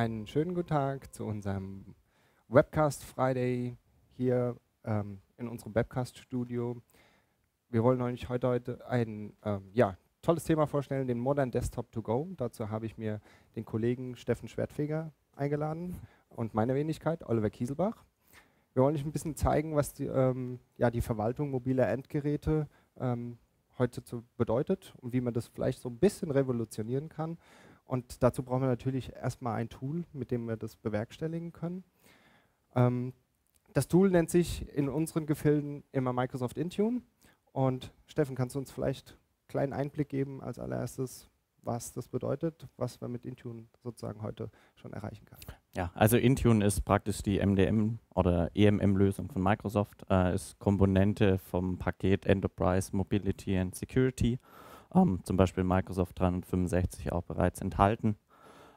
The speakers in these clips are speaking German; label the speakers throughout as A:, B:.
A: einen schönen guten Tag zu unserem Webcast Friday hier ähm, in unserem Webcast-Studio. Wir wollen euch heute, heute ein ähm, ja, tolles Thema vorstellen, den Modern Desktop to Go. Dazu habe ich mir den Kollegen Steffen Schwertfeger eingeladen und meine Wenigkeit, Oliver Kieselbach. Wir wollen euch ein bisschen zeigen, was die, ähm, ja, die Verwaltung mobiler Endgeräte ähm, heute bedeutet und wie man das vielleicht so ein bisschen revolutionieren kann. Und dazu brauchen wir natürlich erstmal ein Tool, mit dem wir das bewerkstelligen können. Ähm, das Tool nennt sich in unseren Gefilden immer Microsoft Intune. Und Steffen, kannst du uns vielleicht einen kleinen Einblick geben als allererstes, was das bedeutet, was man mit Intune sozusagen heute schon erreichen kann?
B: Ja, also Intune ist praktisch die MDM oder EMM-Lösung von Microsoft, äh, ist Komponente vom Paket Enterprise Mobility and Security, ähm, zum Beispiel Microsoft 365 auch bereits enthalten.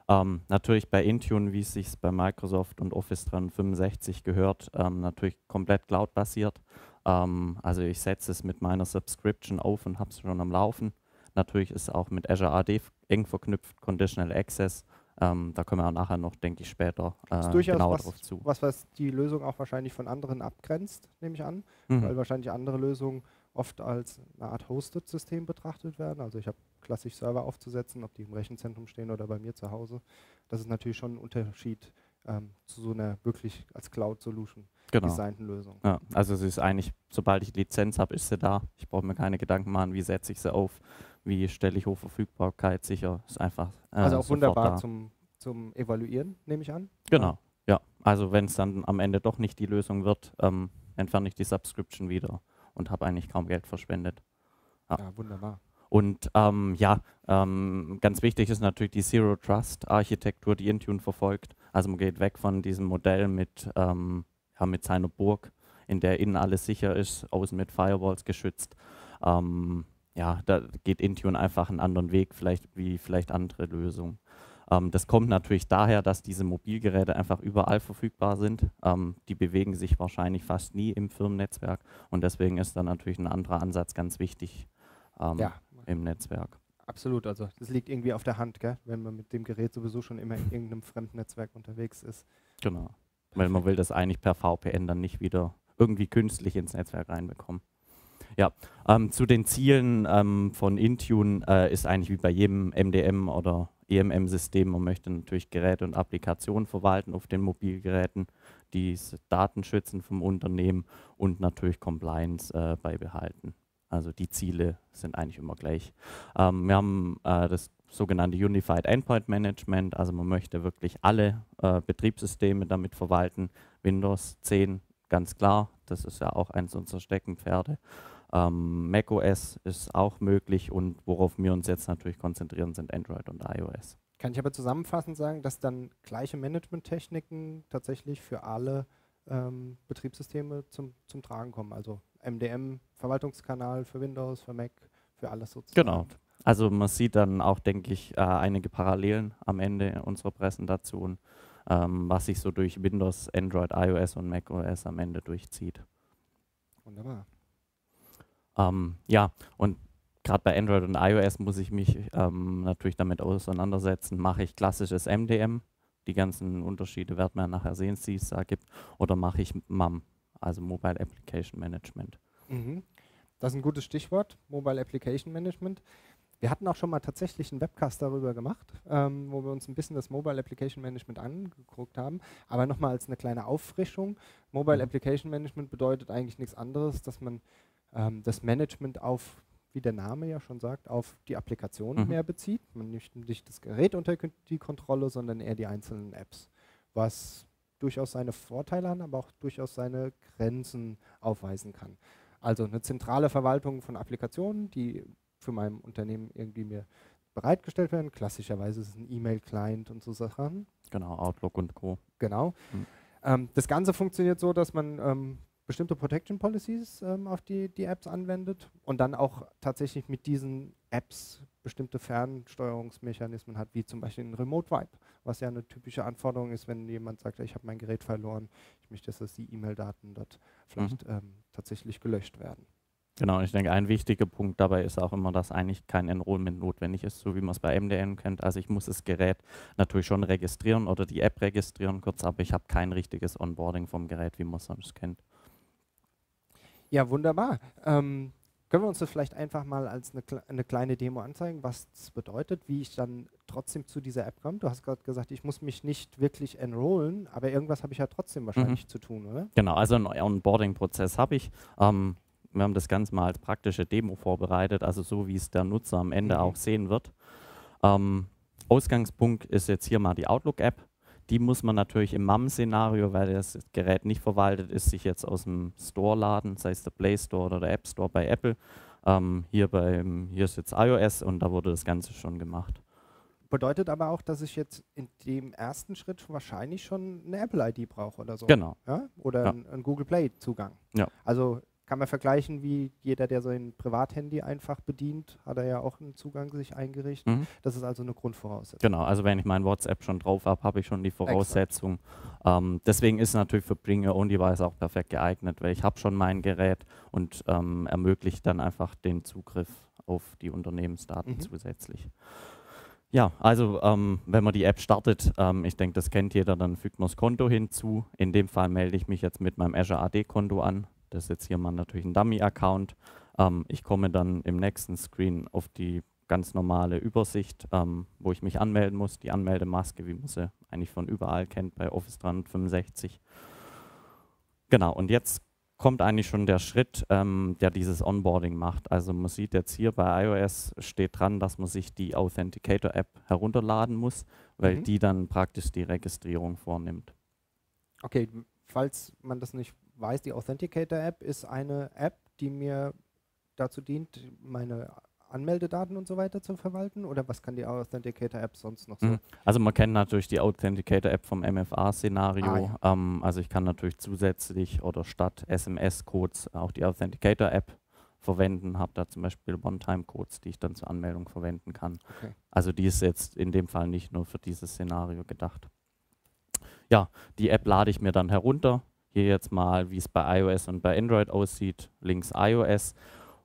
B: Ähm, natürlich bei Intune, wie es sich bei Microsoft und Office 365 gehört, ähm, natürlich komplett cloud-basiert. Ähm, also ich setze es mit meiner Subscription auf und habe es schon am Laufen. Natürlich ist es auch mit Azure AD eng verknüpft, Conditional Access. Ähm, da kommen wir auch nachher noch, denke ich, später äh, genauer
A: was,
B: drauf zu.
A: Was, was die Lösung auch wahrscheinlich von anderen abgrenzt, nehme ich an, mhm. weil wahrscheinlich andere Lösungen oft als eine Art Hosted-System betrachtet werden. Also ich habe klassisch Server aufzusetzen, ob die im Rechenzentrum stehen oder bei mir zu Hause. Das ist natürlich schon ein Unterschied ähm, zu so einer wirklich als Cloud-Solution genau. designten Lösung.
B: Ja, also es ist eigentlich, sobald ich Lizenz habe, ist sie da. Ich brauche mir keine Gedanken machen, wie setze ich sie auf, wie stelle ich Hochverfügbarkeit sicher. Ist einfach
A: äh, Also auch wunderbar zum, zum Evaluieren, nehme ich an.
B: Genau, ja. Also wenn es dann am Ende doch nicht die Lösung wird, ähm, entferne ich die Subscription wieder und habe eigentlich kaum Geld verschwendet.
A: Ja, ja wunderbar.
B: Und ähm, ja, ähm, ganz wichtig ist natürlich die Zero Trust Architektur, die Intune verfolgt. Also man geht weg von diesem Modell mit, ähm, ja, mit seiner Burg, in der innen alles sicher ist, außen mit Firewalls geschützt. Ähm, ja, da geht Intune einfach einen anderen Weg, vielleicht wie vielleicht andere Lösungen. Ähm, das kommt natürlich daher, dass diese Mobilgeräte einfach überall verfügbar sind. Ähm, die bewegen sich wahrscheinlich fast nie im Firmennetzwerk und deswegen ist dann natürlich ein anderer Ansatz ganz wichtig ähm, ja. im Netzwerk.
A: Absolut, also das liegt irgendwie auf der Hand, gell? wenn man mit dem Gerät sowieso schon immer in irgendeinem fremden Netzwerk unterwegs ist.
B: Genau, weil man will das eigentlich per VPN dann nicht wieder irgendwie künstlich ins Netzwerk reinbekommen. Ja, ähm, zu den Zielen ähm, von Intune äh, ist eigentlich wie bei jedem MDM oder EMM-System, man möchte natürlich Geräte und Applikationen verwalten auf den Mobilgeräten, die Daten schützen vom Unternehmen und natürlich Compliance äh, beibehalten. Also die Ziele sind eigentlich immer gleich. Ähm, wir haben äh, das sogenannte Unified Endpoint Management, also man möchte wirklich alle äh, Betriebssysteme damit verwalten. Windows 10, ganz klar, das ist ja auch eins unserer Steckenpferde. Ähm, macOS ist auch möglich und worauf wir uns jetzt natürlich konzentrieren, sind Android und iOS.
A: Kann ich aber zusammenfassend sagen, dass dann gleiche Management-Techniken tatsächlich für alle ähm, Betriebssysteme zum, zum Tragen kommen? Also MDM, Verwaltungskanal für Windows, für Mac, für alles sozusagen.
B: Genau. Also man sieht dann auch, denke ich, äh, einige Parallelen am Ende unserer Präsentation, ähm, was sich so durch Windows, Android, iOS und macOS am Ende durchzieht.
A: Wunderbar.
B: Ähm, ja, und gerade bei Android und iOS muss ich mich ähm, natürlich damit auseinandersetzen, mache ich klassisches MDM, die ganzen Unterschiede werden wir nachher sehen, die es da gibt, oder mache ich MAM, also Mobile Application Management.
A: Mhm. Das ist ein gutes Stichwort, Mobile Application Management. Wir hatten auch schon mal tatsächlich einen Webcast darüber gemacht, ähm, wo wir uns ein bisschen das Mobile Application Management angeguckt haben. Aber nochmal als eine kleine Auffrischung. Mobile mhm. Application Management bedeutet eigentlich nichts anderes, dass man ähm, das Management auf, wie der Name ja schon sagt, auf die Applikation mhm. mehr bezieht. Man nicht, nicht das Gerät unter die Kontrolle, sondern eher die einzelnen Apps. Was durchaus seine Vorteile hat, aber auch durchaus seine Grenzen aufweisen kann. Also eine zentrale Verwaltung von Applikationen, die für mein Unternehmen irgendwie mir bereitgestellt werden. Klassischerweise ist es ein E-Mail-Client und so Sachen.
B: Genau, Outlook und Co.
A: Genau. Mhm. Ähm, das Ganze funktioniert so, dass man ähm, bestimmte Protection Policies ähm, auf die, die Apps anwendet und dann auch tatsächlich mit diesen Apps bestimmte Fernsteuerungsmechanismen hat, wie zum Beispiel ein Remote Wipe, was ja eine typische Anforderung ist, wenn jemand sagt, ich habe mein Gerät verloren, ich möchte, dass die E-Mail-Daten dort vielleicht mhm. ähm, tatsächlich gelöscht werden.
B: Genau, ich denke, ein wichtiger Punkt dabei ist auch immer, dass eigentlich kein Enrollment notwendig ist, so wie man es bei MDN kennt. Also ich muss das Gerät natürlich schon registrieren oder die App registrieren kurz, aber ich habe kein richtiges Onboarding vom Gerät, wie man es sonst kennt.
A: Ja, wunderbar. Ähm, können wir uns das vielleicht einfach mal als eine, eine, kleine Demo anzeigen, was das bedeutet, wie ich dann trotzdem zu dieser App komme? Du hast gerade gesagt, ich muss mich nicht wirklich enrollen, aber irgendwas habe ich ja trotzdem wahrscheinlich mhm. zu tun, oder?
B: Genau, also einen Onboarding-Prozess habe ich. Ähm, wir haben das Ganze mal als praktische Demo vorbereitet, also so wie es der Nutzer am Ende mhm. auch sehen wird. Ähm, Ausgangspunkt ist jetzt hier mal die Outlook-App. Die muss man natürlich im MAM-Szenario, weil das Gerät nicht verwaltet ist, sich jetzt aus dem Store laden, sei es der Play Store oder der App Store bei Apple. Ähm, hier, beim, hier ist jetzt iOS und da wurde das Ganze schon gemacht.
A: Bedeutet aber auch, dass ich jetzt in dem ersten Schritt wahrscheinlich schon eine Apple-ID brauche oder so.
B: Genau.
A: Ja? Oder ja. einen Google Play-Zugang.
B: Ja.
A: Also kann man vergleichen, wie jeder, der sein Privathandy einfach bedient, hat er ja auch einen Zugang sich eingerichtet. Mhm. Das ist also eine Grundvoraussetzung.
B: Genau, also wenn ich mein WhatsApp schon drauf habe, habe ich schon die Voraussetzung. Ähm, deswegen ist natürlich für Bring Your Own Device auch perfekt geeignet, weil ich habe schon mein Gerät und ähm, ermöglicht dann einfach den Zugriff auf die Unternehmensdaten mhm. zusätzlich. Ja, also ähm, wenn man die App startet, ähm, ich denke, das kennt jeder, dann fügt man das Konto hinzu. In dem Fall melde ich mich jetzt mit meinem Azure AD-Konto an. Das ist jetzt hier mal natürlich ein Dummy-Account. Ähm, ich komme dann im nächsten Screen auf die ganz normale Übersicht, ähm, wo ich mich anmelden muss, die Anmeldemaske, wie man sie eigentlich von überall kennt bei Office 365. Genau, und jetzt kommt eigentlich schon der Schritt, ähm, der dieses Onboarding macht. Also man sieht jetzt hier bei iOS steht dran, dass man sich die Authenticator-App herunterladen muss, weil mhm. die dann praktisch die Registrierung vornimmt.
A: Okay, falls man das nicht weiß, die Authenticator-App ist eine App, die mir dazu dient, meine Anmeldedaten und so weiter zu verwalten? Oder was kann die Authenticator-App sonst noch so? Mhm.
B: Also man kennt natürlich die Authenticator-App vom MFA-Szenario. Ah, ja. ähm, also ich kann natürlich zusätzlich oder statt SMS-Codes auch die Authenticator-App verwenden, habe da zum Beispiel One-Time-Codes, die ich dann zur Anmeldung verwenden kann. Okay. Also die ist jetzt in dem Fall nicht nur für dieses Szenario gedacht. Ja, die App lade ich mir dann herunter, hier jetzt mal, wie es bei iOS und bei Android aussieht, links iOS.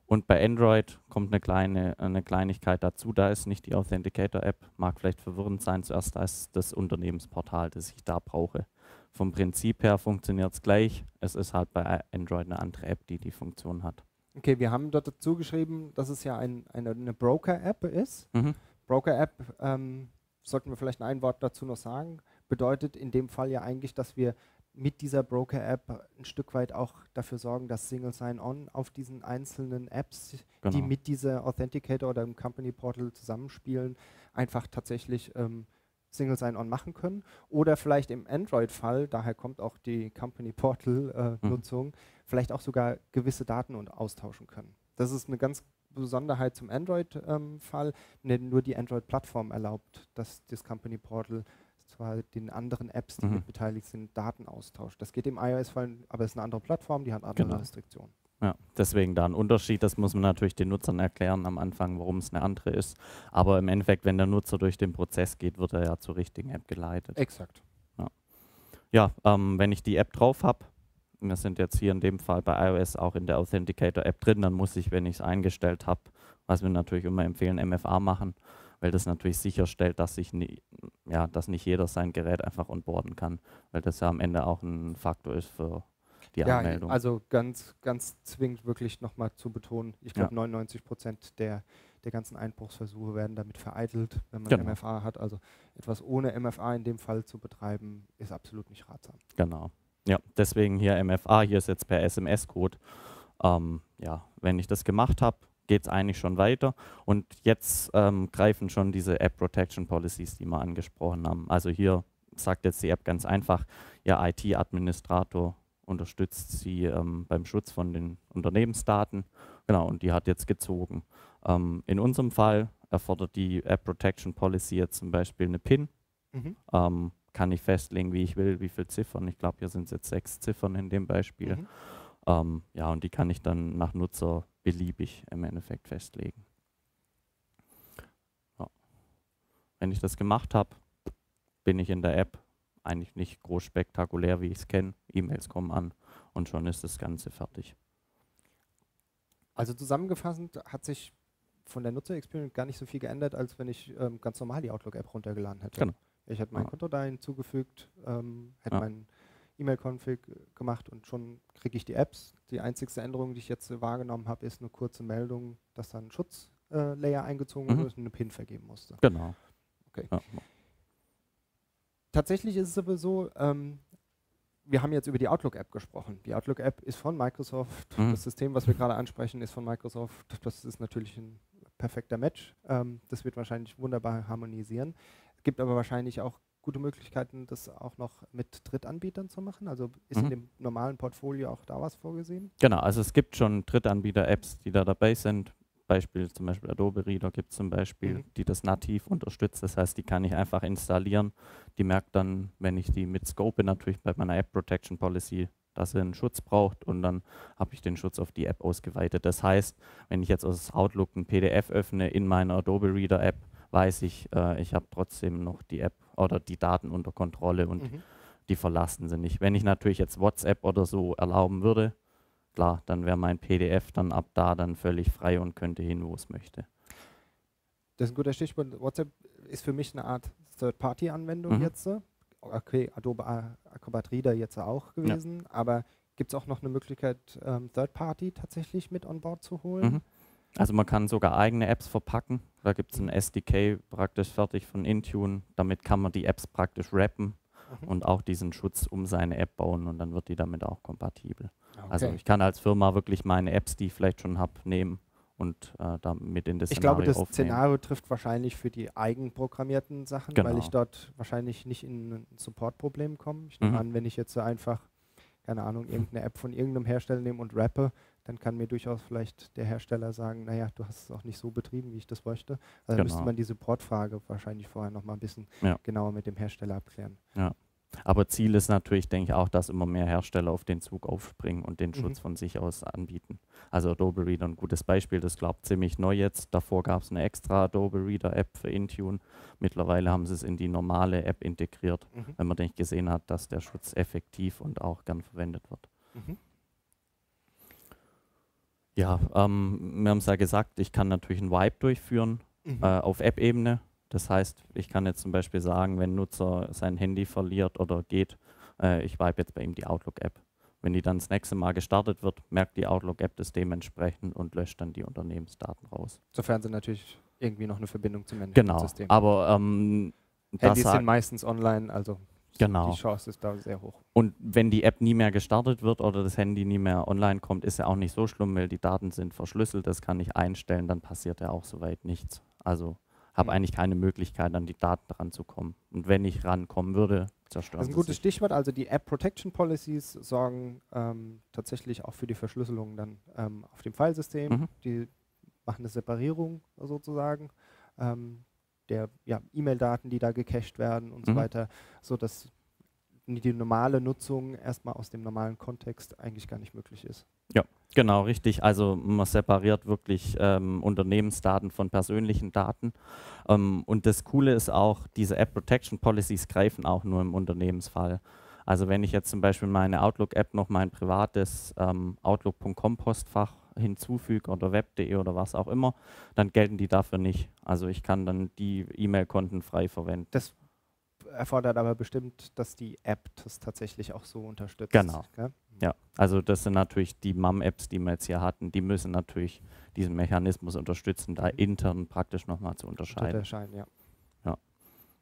B: Und bei Android kommt eine kleine eine Kleinigkeit dazu, da ist nicht die Authenticator-App, mag vielleicht verwirrend sein, zuerst ist das Unternehmensportal, das ich da brauche. Vom Prinzip her funktioniert es gleich, es ist halt bei Android eine andere App, die die Funktion hat.
A: Okay, wir haben dort dazu geschrieben, dass es ja ein, eine, eine Broker-App ist. Mhm. Broker-App, ähm, sollten wir vielleicht ein Wort dazu noch sagen, bedeutet in dem Fall ja eigentlich, dass wir mit dieser Broker-App ein Stück weit auch dafür sorgen, dass Single Sign-On auf diesen einzelnen Apps, genau. die mit dieser Authenticator oder dem Company Portal zusammenspielen, einfach tatsächlich ähm, Single Sign-On machen können. Oder vielleicht im Android-Fall, daher kommt auch die Company Portal-Nutzung, äh, mhm. vielleicht auch sogar gewisse Daten und austauschen können. Das ist eine ganz Besonderheit zum Android-Fall. Ähm, nur die Android-Plattform erlaubt, dass das Company Portal zwar den anderen Apps, die mhm. mit beteiligt sind, Daten austauscht. Das geht im iOS-Fall, aber es ist eine andere Plattform, die hat andere genau. Restriktionen.
B: Ja, deswegen da ein Unterschied. Das muss man natürlich den Nutzern erklären am Anfang, warum es eine andere ist. Aber im Endeffekt, wenn der Nutzer durch den Prozess geht, wird er ja zur richtigen App geleitet.
A: Exakt.
B: Ja, ja ähm, wenn ich die App drauf habe, wir sind jetzt hier in dem Fall bei iOS auch in der Authenticator-App drin, dann muss ich, wenn ich es eingestellt habe, was wir natürlich immer empfehlen, MFA machen, weil das natürlich sicherstellt, dass, sich nie, ja, dass nicht jeder sein Gerät einfach onboarden kann, weil das ja am Ende auch ein Faktor ist für die ja, Anmeldung.
A: Also ganz, ganz zwingend wirklich nochmal zu betonen, ich glaube ja. 99 Prozent der, der ganzen Einbruchsversuche werden damit vereitelt, wenn man genau. MFA hat. Also etwas ohne MFA in dem Fall zu betreiben, ist absolut nicht ratsam.
B: Genau. Ja, deswegen hier MFA, hier ist jetzt per SMS-Code. Ähm, ja, wenn ich das gemacht habe, geht es eigentlich schon weiter. Und jetzt ähm, greifen schon diese App Protection Policies, die wir angesprochen haben. Also hier sagt jetzt die App ganz einfach, Ihr IT-Administrator unterstützt Sie ähm, beim Schutz von den Unternehmensdaten. Genau, und die hat jetzt gezogen. Ähm, in unserem Fall erfordert die App Protection Policy jetzt zum Beispiel eine PIN. Mhm. Ähm, kann ich festlegen, wie ich will, wie viele Ziffern. Ich glaube, hier sind es jetzt sechs Ziffern in dem Beispiel. Mhm. Ähm, ja, und die kann ich dann nach Nutzer beliebig im Endeffekt festlegen. Ja. Wenn ich das gemacht habe, bin ich in der App eigentlich nicht groß spektakulär, wie ich es kenne. E-Mails kommen an und schon ist das Ganze fertig.
A: Also zusammengefasst hat sich von der Nutzer-Experience gar nicht so viel geändert, als wenn ich ähm, ganz normal die Outlook-App runtergeladen hätte.
B: Genau.
A: Ich hätte mein
B: Ja.
A: Konto da hinzugefügt, ähm, hätte
B: Ja.
A: mein E-Mail-Config gemacht und schon kriege ich die Apps. Die einzigste Änderung, die ich jetzt wahrgenommen habe, ist eine kurze Meldung, dass da ein Schutzlayer eingezogen
B: Mhm.
A: wurde und eine PIN vergeben musste.
B: Genau.
A: Okay.
B: Ja.
A: Tatsächlich ist es aber so, ähm, wir haben jetzt über die Outlook-App gesprochen. Die Outlook-App ist von Microsoft.
B: Mhm.
A: Das System, was wir gerade ansprechen, ist von Microsoft. Das ist natürlich ein perfekter Match. Ähm, das wird wahrscheinlich wunderbar harmonisieren. Es gibt aber wahrscheinlich auch gute Möglichkeiten, das auch noch mit Drittanbietern zu machen. Also ist in
B: Mhm.
A: dem normalen Portfolio auch da was vorgesehen?
B: Genau, also es gibt schon Drittanbieter-Apps, die da dabei sind. Beispiel zum Beispiel Adobe Reader gibt es zum Beispiel,
A: Mhm.
B: die das nativ unterstützt. Das heißt, die kann ich einfach installieren. Die merkt dann, wenn ich die mit scope, natürlich bei meiner App Protection Policy, dass sie einen Schutz braucht und dann habe ich den Schutz auf die App ausgeweitet. Das heißt, wenn ich jetzt aus Outlook ein PDF öffne in meiner Adobe Reader App, weiß ich, äh, ich habe trotzdem noch die App oder die Daten unter Kontrolle und
A: Mhm.
B: die verlassen sie nicht. Wenn ich natürlich jetzt WhatsApp oder so erlauben würde, klar, dann wäre mein PDF dann ab da dann völlig frei und könnte hin, wo es möchte.
A: Das ist ein guter Stichwort. WhatsApp ist für mich eine Art Third-Party-Anwendung
B: Mhm.
A: jetzt. Okay, Adobe A- Acrobat Reader jetzt auch gewesen, aber gibt es auch noch eine Möglichkeit, ähm, Third-Party tatsächlich mit on board zu holen?
B: Mhm. Also man kann sogar eigene Apps verpacken. Da gibt es ein SDK praktisch fertig von Intune. Damit kann man die Apps praktisch wrappen
A: Mhm.
B: und auch diesen Schutz um seine App bauen und dann wird die damit auch kompatibel. Also
A: Okay.
B: ich kann als Firma wirklich meine Apps, die ich vielleicht schon habe, nehmen und äh, damit in das
A: ich
B: Szenario
A: glaube, das
B: aufnehmen.
A: Szenario trifft wahrscheinlich für die eigenprogrammierten Sachen, weil
B: Genau.
A: ich dort wahrscheinlich nicht in ein Support-Problem komme. Ich nehme
B: Mhm.
A: an, wenn ich jetzt so einfach, keine Ahnung, irgendeine App von irgendeinem Hersteller nehme und rappe, dann kann mir durchaus vielleicht der Hersteller sagen, naja, du hast es auch nicht so betrieben, wie ich das möchte. Also müsste
B: Genau.
A: man die Support-Frage wahrscheinlich vorher noch mal ein bisschen
B: Ja.
A: genauer mit dem Hersteller abklären.
B: Aber Ziel ist natürlich, denke ich, auch, dass immer mehr Hersteller auf den Zug aufspringen und den
A: Mhm.
B: Schutz von sich aus anbieten. Also Adobe Reader ein gutes Beispiel, das glaubt ziemlich neu jetzt. Davor gab es eine extra Adobe Reader App für Intune. Mittlerweile haben sie es in die normale App integriert,
A: Mhm.
B: wenn man denke gesehen hat, dass der Schutz effektiv und auch gern verwendet wird.
A: Mhm.
B: Ja, ähm, wir haben es ja gesagt, ich kann natürlich einen Wipe durchführen
A: Mhm.
B: äh, auf App-Ebene. Das heißt, ich kann jetzt zum Beispiel sagen, wenn ein Nutzer sein Handy verliert oder geht, äh, ich wipe jetzt bei ihm die Outlook-App. Wenn die dann das nächste Mal gestartet wird, merkt die Outlook-App das dementsprechend und löscht dann die Unternehmensdaten raus.
A: Sofern sie natürlich irgendwie noch eine Verbindung zum
B: Genau,
A: Managementsystem
B: aber ähm,
A: Handys sind meistens online, also
B: Genau.
A: die Chance ist da sehr hoch.
B: und wenn die App nie mehr gestartet wird oder das Handy nie mehr online kommt, ist ja auch nicht so schlimm, weil die Daten sind verschlüsselt, das kann ich einstellen, dann passiert ja auch soweit nichts. Also habe eigentlich keine Möglichkeit, an die Daten ranzukommen. Und wenn ich rankommen würde, zerstören
A: Das ist ein gutes
B: sich.
A: Stichwort. Also die App Protection Policies sorgen ähm, tatsächlich auch für die Verschlüsselung dann ähm, auf dem Filesystem.
B: Mhm.
A: Die machen eine Separierung sozusagen ähm, der ja, E-Mail-Daten, die da gecached werden und so
B: Mhm.
A: weiter, sodass die normale Nutzung erstmal aus dem normalen Kontext eigentlich gar nicht möglich ist.
B: Genau, richtig. Also man separiert wirklich ähm, Unternehmensdaten von persönlichen Daten. Ähm, und das Coole ist auch, diese App Protection Policies greifen auch nur im Unternehmensfall. Also wenn ich jetzt zum Beispiel meine Outlook-App noch mein privates ähm, Outlook.com-Postfach hinzufüge oder web.de oder was auch immer, dann gelten die dafür nicht. Also ich kann dann die E-Mail-Konten frei verwenden.
A: Das erfordert aber bestimmt, dass die App das tatsächlich auch so unterstützt.
B: Genau.
A: gell?
B: Ja, also das sind natürlich die MAM-Apps, die wir jetzt hier hatten, die müssen natürlich diesen Mechanismus unterstützen, da intern praktisch nochmal zu unterscheiden.
A: Unterscheiden, ja.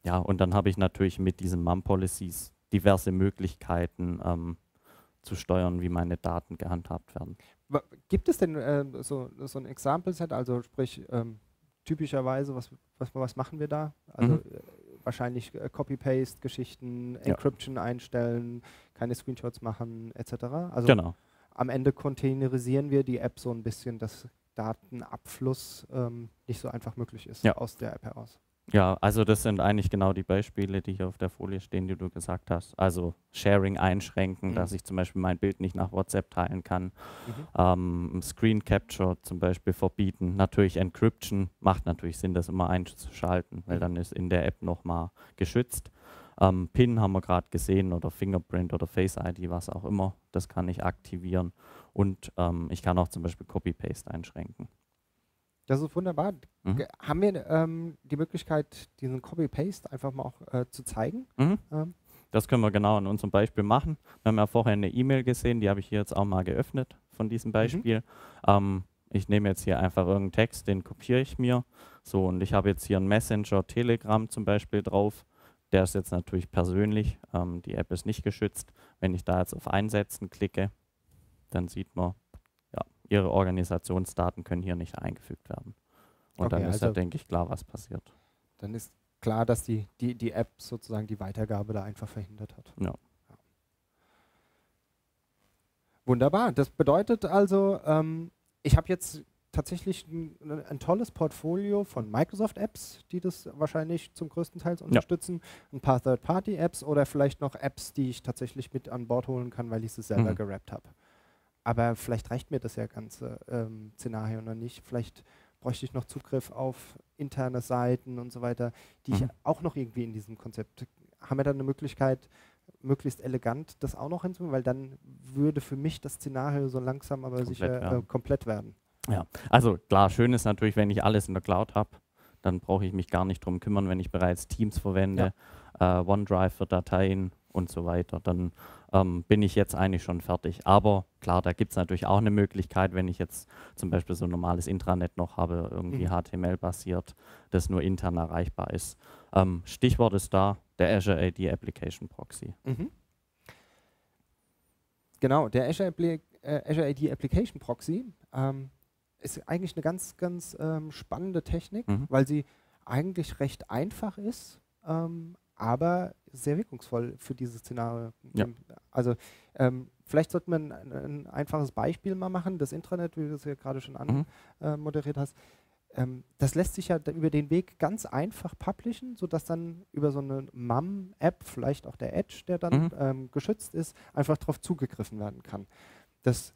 B: Ja, und dann habe ich natürlich mit diesen MAM-Policies diverse Möglichkeiten ähm, zu steuern, wie meine Daten gehandhabt werden.
A: Gibt es denn äh, so, so ein Example-Set, also sprich ähm, typischerweise, was, was, was machen wir da? Also
B: Mhm.
A: äh, wahrscheinlich äh, Copy-Paste-Geschichten,
B: Ja.
A: Encryption einstellen, keine Screenshots machen, etc. Also
B: genau.
A: am Ende containerisieren wir die App so ein bisschen, dass Datenabfluss ähm, nicht so einfach möglich ist
B: Ja.
A: aus der App heraus.
B: Ja, also das sind eigentlich genau die Beispiele, die hier auf der Folie stehen, die du gesagt hast. Also Sharing einschränken,
A: Mhm.
B: dass ich zum Beispiel mein Bild nicht nach WhatsApp teilen kann.
A: Mhm.
B: ähm, Screen Capture zum Beispiel verbieten. Natürlich Encryption macht natürlich Sinn, das immer einzuschalten, weil
A: Mhm.
B: dann ist in der App nochmal geschützt. Ähm, PIN haben wir gerade gesehen oder Fingerprint oder Face ID, was auch immer. Das kann ich aktivieren. und ähm, ich kann auch zum Beispiel Copy-Paste einschränken.
A: Das ist wunderbar.
B: Mhm.
A: Haben wir ähm, die Möglichkeit, diesen Copy-Paste einfach mal auch äh, zu zeigen?
B: Mhm.
A: Ähm,
B: Das können wir genau in unserem Beispiel machen. Wir haben ja vorher eine E-Mail gesehen, die habe ich hier jetzt auch mal geöffnet von diesem Beispiel. Ähm, ich nehme jetzt hier einfach irgendeinen Text, den kopiere ich mir. So, und ich habe jetzt hier einen Messenger, Telegram zum Beispiel drauf. Der ist jetzt natürlich persönlich. Ähm, die App ist nicht geschützt. Wenn ich da jetzt auf Einsetzen klicke, dann sieht man, Ihre Organisationsdaten können hier nicht eingefügt werden. Und
A: Okay,
B: dann ist ja,
A: also-
B: denke ich, klar, was passiert.
A: dann ist klar, dass die, die, die App sozusagen die Weitergabe da einfach verhindert hat.
B: Ja.
A: Wunderbar. Das bedeutet also, ähm, ich habe jetzt tatsächlich ein, ein tolles Portfolio von Microsoft-Apps, die das wahrscheinlich zum größten Teil unterstützen, ein paar Third-Party-Apps oder vielleicht noch Apps, die ich tatsächlich mit an Bord holen kann, weil ich sie selber
B: Mhm.
A: gerappt habe. Aber vielleicht reicht mir das ja ganze ähm, Szenario noch nicht. Vielleicht bräuchte ich noch Zugriff auf interne Seiten und so weiter, die ich
B: Mhm.
A: auch noch irgendwie in diesem Konzept. Haben wir dann eine Möglichkeit, möglichst elegant das auch noch hinzufügen, weil dann würde für mich das Szenario so langsam aber
B: Komplett
A: sicher äh,
B: werden.
A: komplett werden.
B: Ja, also klar, schön ist natürlich, wenn ich alles in der Cloud habe, dann brauche ich mich gar nicht drum kümmern, wenn ich bereits Teams verwende, äh, OneDrive für Dateien und so weiter. Dann ähm, bin ich jetzt eigentlich schon fertig. Aber klar, da gibt es natürlich auch eine Möglichkeit, wenn ich jetzt zum Beispiel so ein normales Intranet noch habe, irgendwie
A: Mhm.
B: HTML-basiert, das nur intern erreichbar ist. Ähm, Stichwort ist da der Azure AD Application Proxy.
A: Mhm. Genau, der Azure, Appli äh, Azure AD Application Proxy ähm, ist eigentlich eine ganz, ganz ähm, spannende Technik,
B: Mhm.
A: weil sie eigentlich recht einfach ist, ähm, aber sehr wirkungsvoll für dieses Szenario.
B: Ja.
A: Also ähm, vielleicht sollte man ein, ein einfaches Beispiel mal machen. Das Intranet, wie du es ja gerade schon
B: Mhm.
A: anmoderiert hast, ähm, das lässt sich ja über den Weg ganz einfach publishen, sodass dann über so eine MAM-App, vielleicht auch der Edge, der dann
B: Mhm.
A: ähm, geschützt ist, einfach darauf zugegriffen werden kann. Das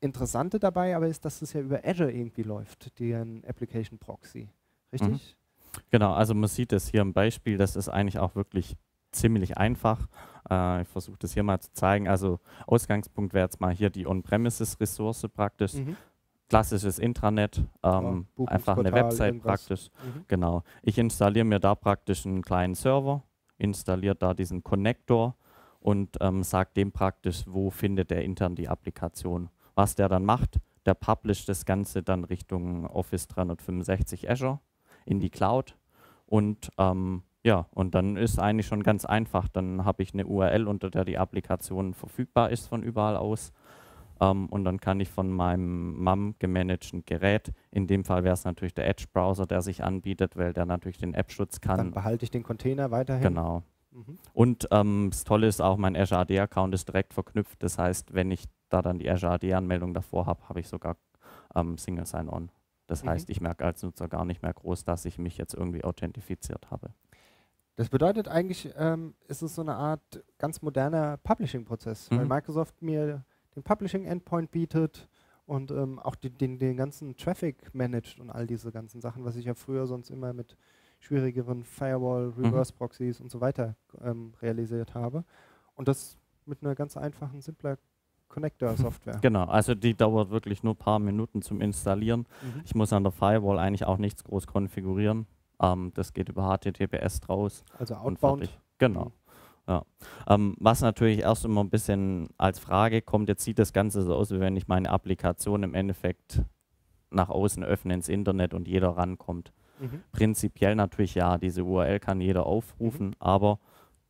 A: Interessante dabei aber ist, dass es ja über Azure irgendwie läuft, den Application Proxy. Richtig?
B: Genau, also man sieht es hier im Beispiel, das ist eigentlich auch wirklich ziemlich einfach. Äh, ich versuche das hier mal zu zeigen. Also Ausgangspunkt wäre jetzt mal hier die On-Premises-Ressource praktisch.
A: Mhm.
B: Klassisches Intranet, ähm,
A: Ja,
B: einfach eine Website
A: irgendwas.
B: praktisch.
A: Mhm.
B: Genau. Ich installiere mir da praktisch einen kleinen Server, installiere da diesen Connector und ähm, sage dem praktisch, wo findet er intern die Applikation. Was der dann macht, der publisht das Ganze dann Richtung Office 365 Azure in die Cloud und ähm, ja, und dann ist eigentlich schon ganz einfach. Dann habe ich eine URL, unter der die Applikation verfügbar ist von überall aus. Ähm, und dann kann ich von meinem MAM gemanagten Gerät, in dem Fall wäre es natürlich der Edge-Browser, der sich anbietet, weil der natürlich den App-Schutz
A: Dann
B: kann.
A: behalte ich den Container weiterhin.
B: Genau.
A: Mhm.
B: Und ähm, das Tolle ist auch, mein Azure AD-Account ist direkt verknüpft. Das heißt, wenn ich da dann die Azure AD-Anmeldung davor habe, habe ich sogar ähm, Single Sign-On. Das
A: Mhm.
B: heißt, ich merke als Nutzer gar nicht mehr groß, dass ich mich jetzt irgendwie authentifiziert habe.
A: Das bedeutet eigentlich, ähm, ist es so eine Art ganz moderner Publishing-Prozess, weil
B: Mhm.
A: Microsoft mir den Publishing-Endpoint bietet und ähm, auch die, den, den ganzen Traffic managt und all diese ganzen Sachen, was ich ja früher sonst immer mit schwierigeren Firewall,
B: Mhm.
A: Reverse-Proxies und so weiter ähm, realisiert habe. Und das mit einer ganz einfachen, simpler Connector-Software.
B: Genau, also die dauert wirklich nur ein paar Minuten zum Installieren.
A: Mhm.
B: Ich muss an der Firewall eigentlich auch nichts groß konfigurieren. Ähm, das geht über HTTPS draus.
A: Also
B: und
A: Outbound.
B: Genau.
A: Mhm.
B: Ja. Ähm, was natürlich erst immer ein bisschen als Frage kommt, jetzt sieht das Ganze so aus, wie wenn ich meine Applikation im Endeffekt nach außen öffne ins Internet und jeder rankommt.
A: Mhm.
B: Prinzipiell natürlich ja, diese URL kann jeder aufrufen, aber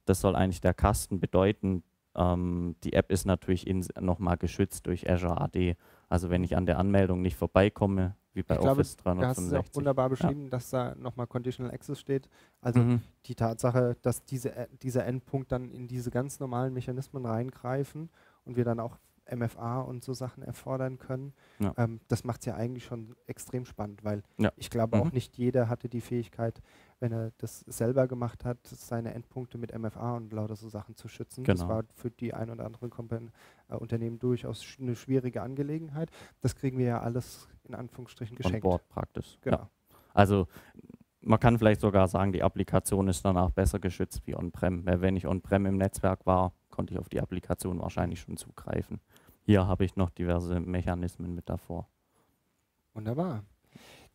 B: das soll eigentlich der Kasten bedeuten, ähm, die App ist natürlich nochmal geschützt durch Azure AD. Also wenn ich an der Anmeldung nicht vorbeikomme, wie bei
A: Ich glaube,
B: Office
A: Du hast es ja auch
B: 365.
A: wunderbar beschrieben, dass da nochmal Conditional Access steht. Also
B: Mhm.
A: die Tatsache, dass diese, dieser Endpunkt dann in diese ganz normalen Mechanismen reingreifen und wir dann auch MFA und so Sachen erfordern können,
B: Ja.
A: ähm, das macht es ja eigentlich schon extrem spannend, weil
B: Ja.
A: ich glaube auch
B: Mhm.
A: nicht jeder hatte die Fähigkeit, wenn er das selber gemacht hat, seine Endpunkte mit MFA und lauter so Sachen zu schützen. Das
B: Genau.
A: war für die ein oder anderen Kompan äh, Unternehmen durchaus sch eine schwierige Angelegenheit. Das kriegen wir ja alles in Anführungsstrichen geschenkt.
B: Board praktisch.
A: Genau.
B: Ja. Also man kann vielleicht sogar sagen, die Applikation ist danach besser geschützt wie On-Prem. Weil wenn ich On-Prem im Netzwerk war, konnte ich auf die Applikation wahrscheinlich schon zugreifen. hier habe ich noch diverse Mechanismen mit davor.
A: Wunderbar.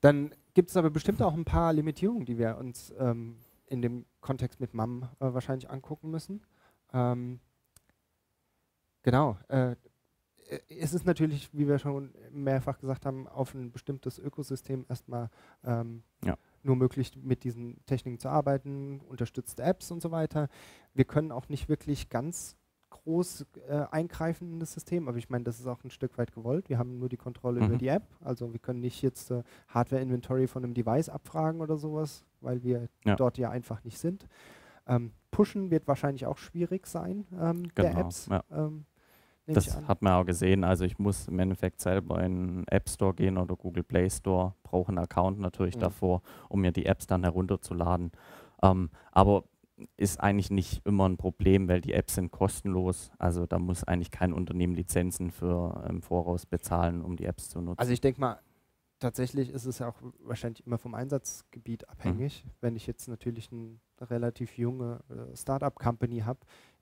A: Dann gibt es aber bestimmt auch ein paar Limitierungen, die wir uns ähm, in dem Kontext mit MAM äh, wahrscheinlich angucken müssen. Ähm, genau. Äh, es ist natürlich, wie wir schon mehrfach gesagt haben, auf ein bestimmtes Ökosystem erstmal ähm, ja. nur möglich, mit diesen Techniken zu arbeiten, unterstützte Apps und so weiter. Wir können auch nicht wirklich ganz groß äh, eingreifen in das System, aber ich meine, das ist auch ein Stück weit gewollt. Wir haben nur die Kontrolle mhm. über die App, also wir können nicht jetzt äh, Hardware-Inventory von einem Device abfragen oder sowas, weil wir ja. dort ja einfach nicht sind. Ähm, pushen wird wahrscheinlich auch schwierig sein ähm, genau, der Apps. Ja. Ähm,
B: das hat man auch gesehen. Also ich muss im Endeffekt selber in den App Store gehen oder Google Play Store, brauche einen Account natürlich mhm. davor, um mir die Apps dann herunterzuladen. Ähm, aber ist eigentlich nicht immer ein Problem, weil die Apps sind kostenlos. Also da muss eigentlich kein Unternehmen Lizenzen für im Voraus bezahlen, um die Apps zu nutzen.
A: Also ich denke mal, tatsächlich ist es ja auch wahrscheinlich immer vom Einsatzgebiet abhängig. Mhm. Wenn ich jetzt natürlich eine relativ junge äh, Startup-Company habe,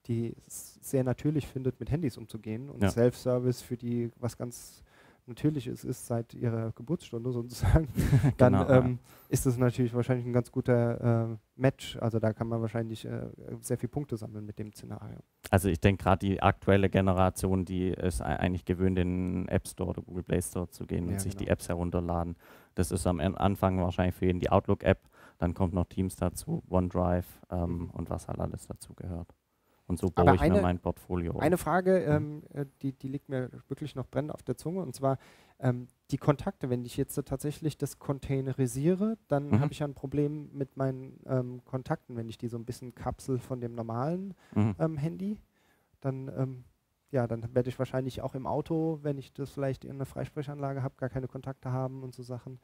A: die es sehr natürlich findet, mit Handys umzugehen und ja. Self-Service für die was ganz Natürliches ist seit ihrer Geburtsstunde sozusagen, dann genau, ähm, ja. ist das natürlich wahrscheinlich ein ganz guter äh, Match. Also da kann man wahrscheinlich äh, sehr viele Punkte sammeln mit dem Szenario.
B: Also ich denke gerade die aktuelle Generation, die ist eigentlich gewöhnt, in den App Store oder Google Play Store zu gehen und ja, sich genau. die Apps herunterladen. Das ist am Anfang wahrscheinlich für jeden die Outlook-App, dann kommt noch Teams dazu, OneDrive ähm, mhm. und was halt alles dazu gehört. Und so baue Aber ich eine, mir mein Portfolio
A: auf. Eine Frage, ähm, äh, die, die liegt mir wirklich noch brennend auf der Zunge, und zwar ähm, die Kontakte. Wenn ich jetzt tatsächlich das containerisiere, dann mhm. habe ich ja ein Problem mit meinen ähm, Kontakten, wenn ich die so ein bisschen kapsel von dem normalen mhm. Ähm, Handy. Dann, ähm, ja, dann werde ich wahrscheinlich auch im Auto, wenn ich das vielleicht in einer Freisprechanlage habe, gar keine Kontakte haben und so Sachen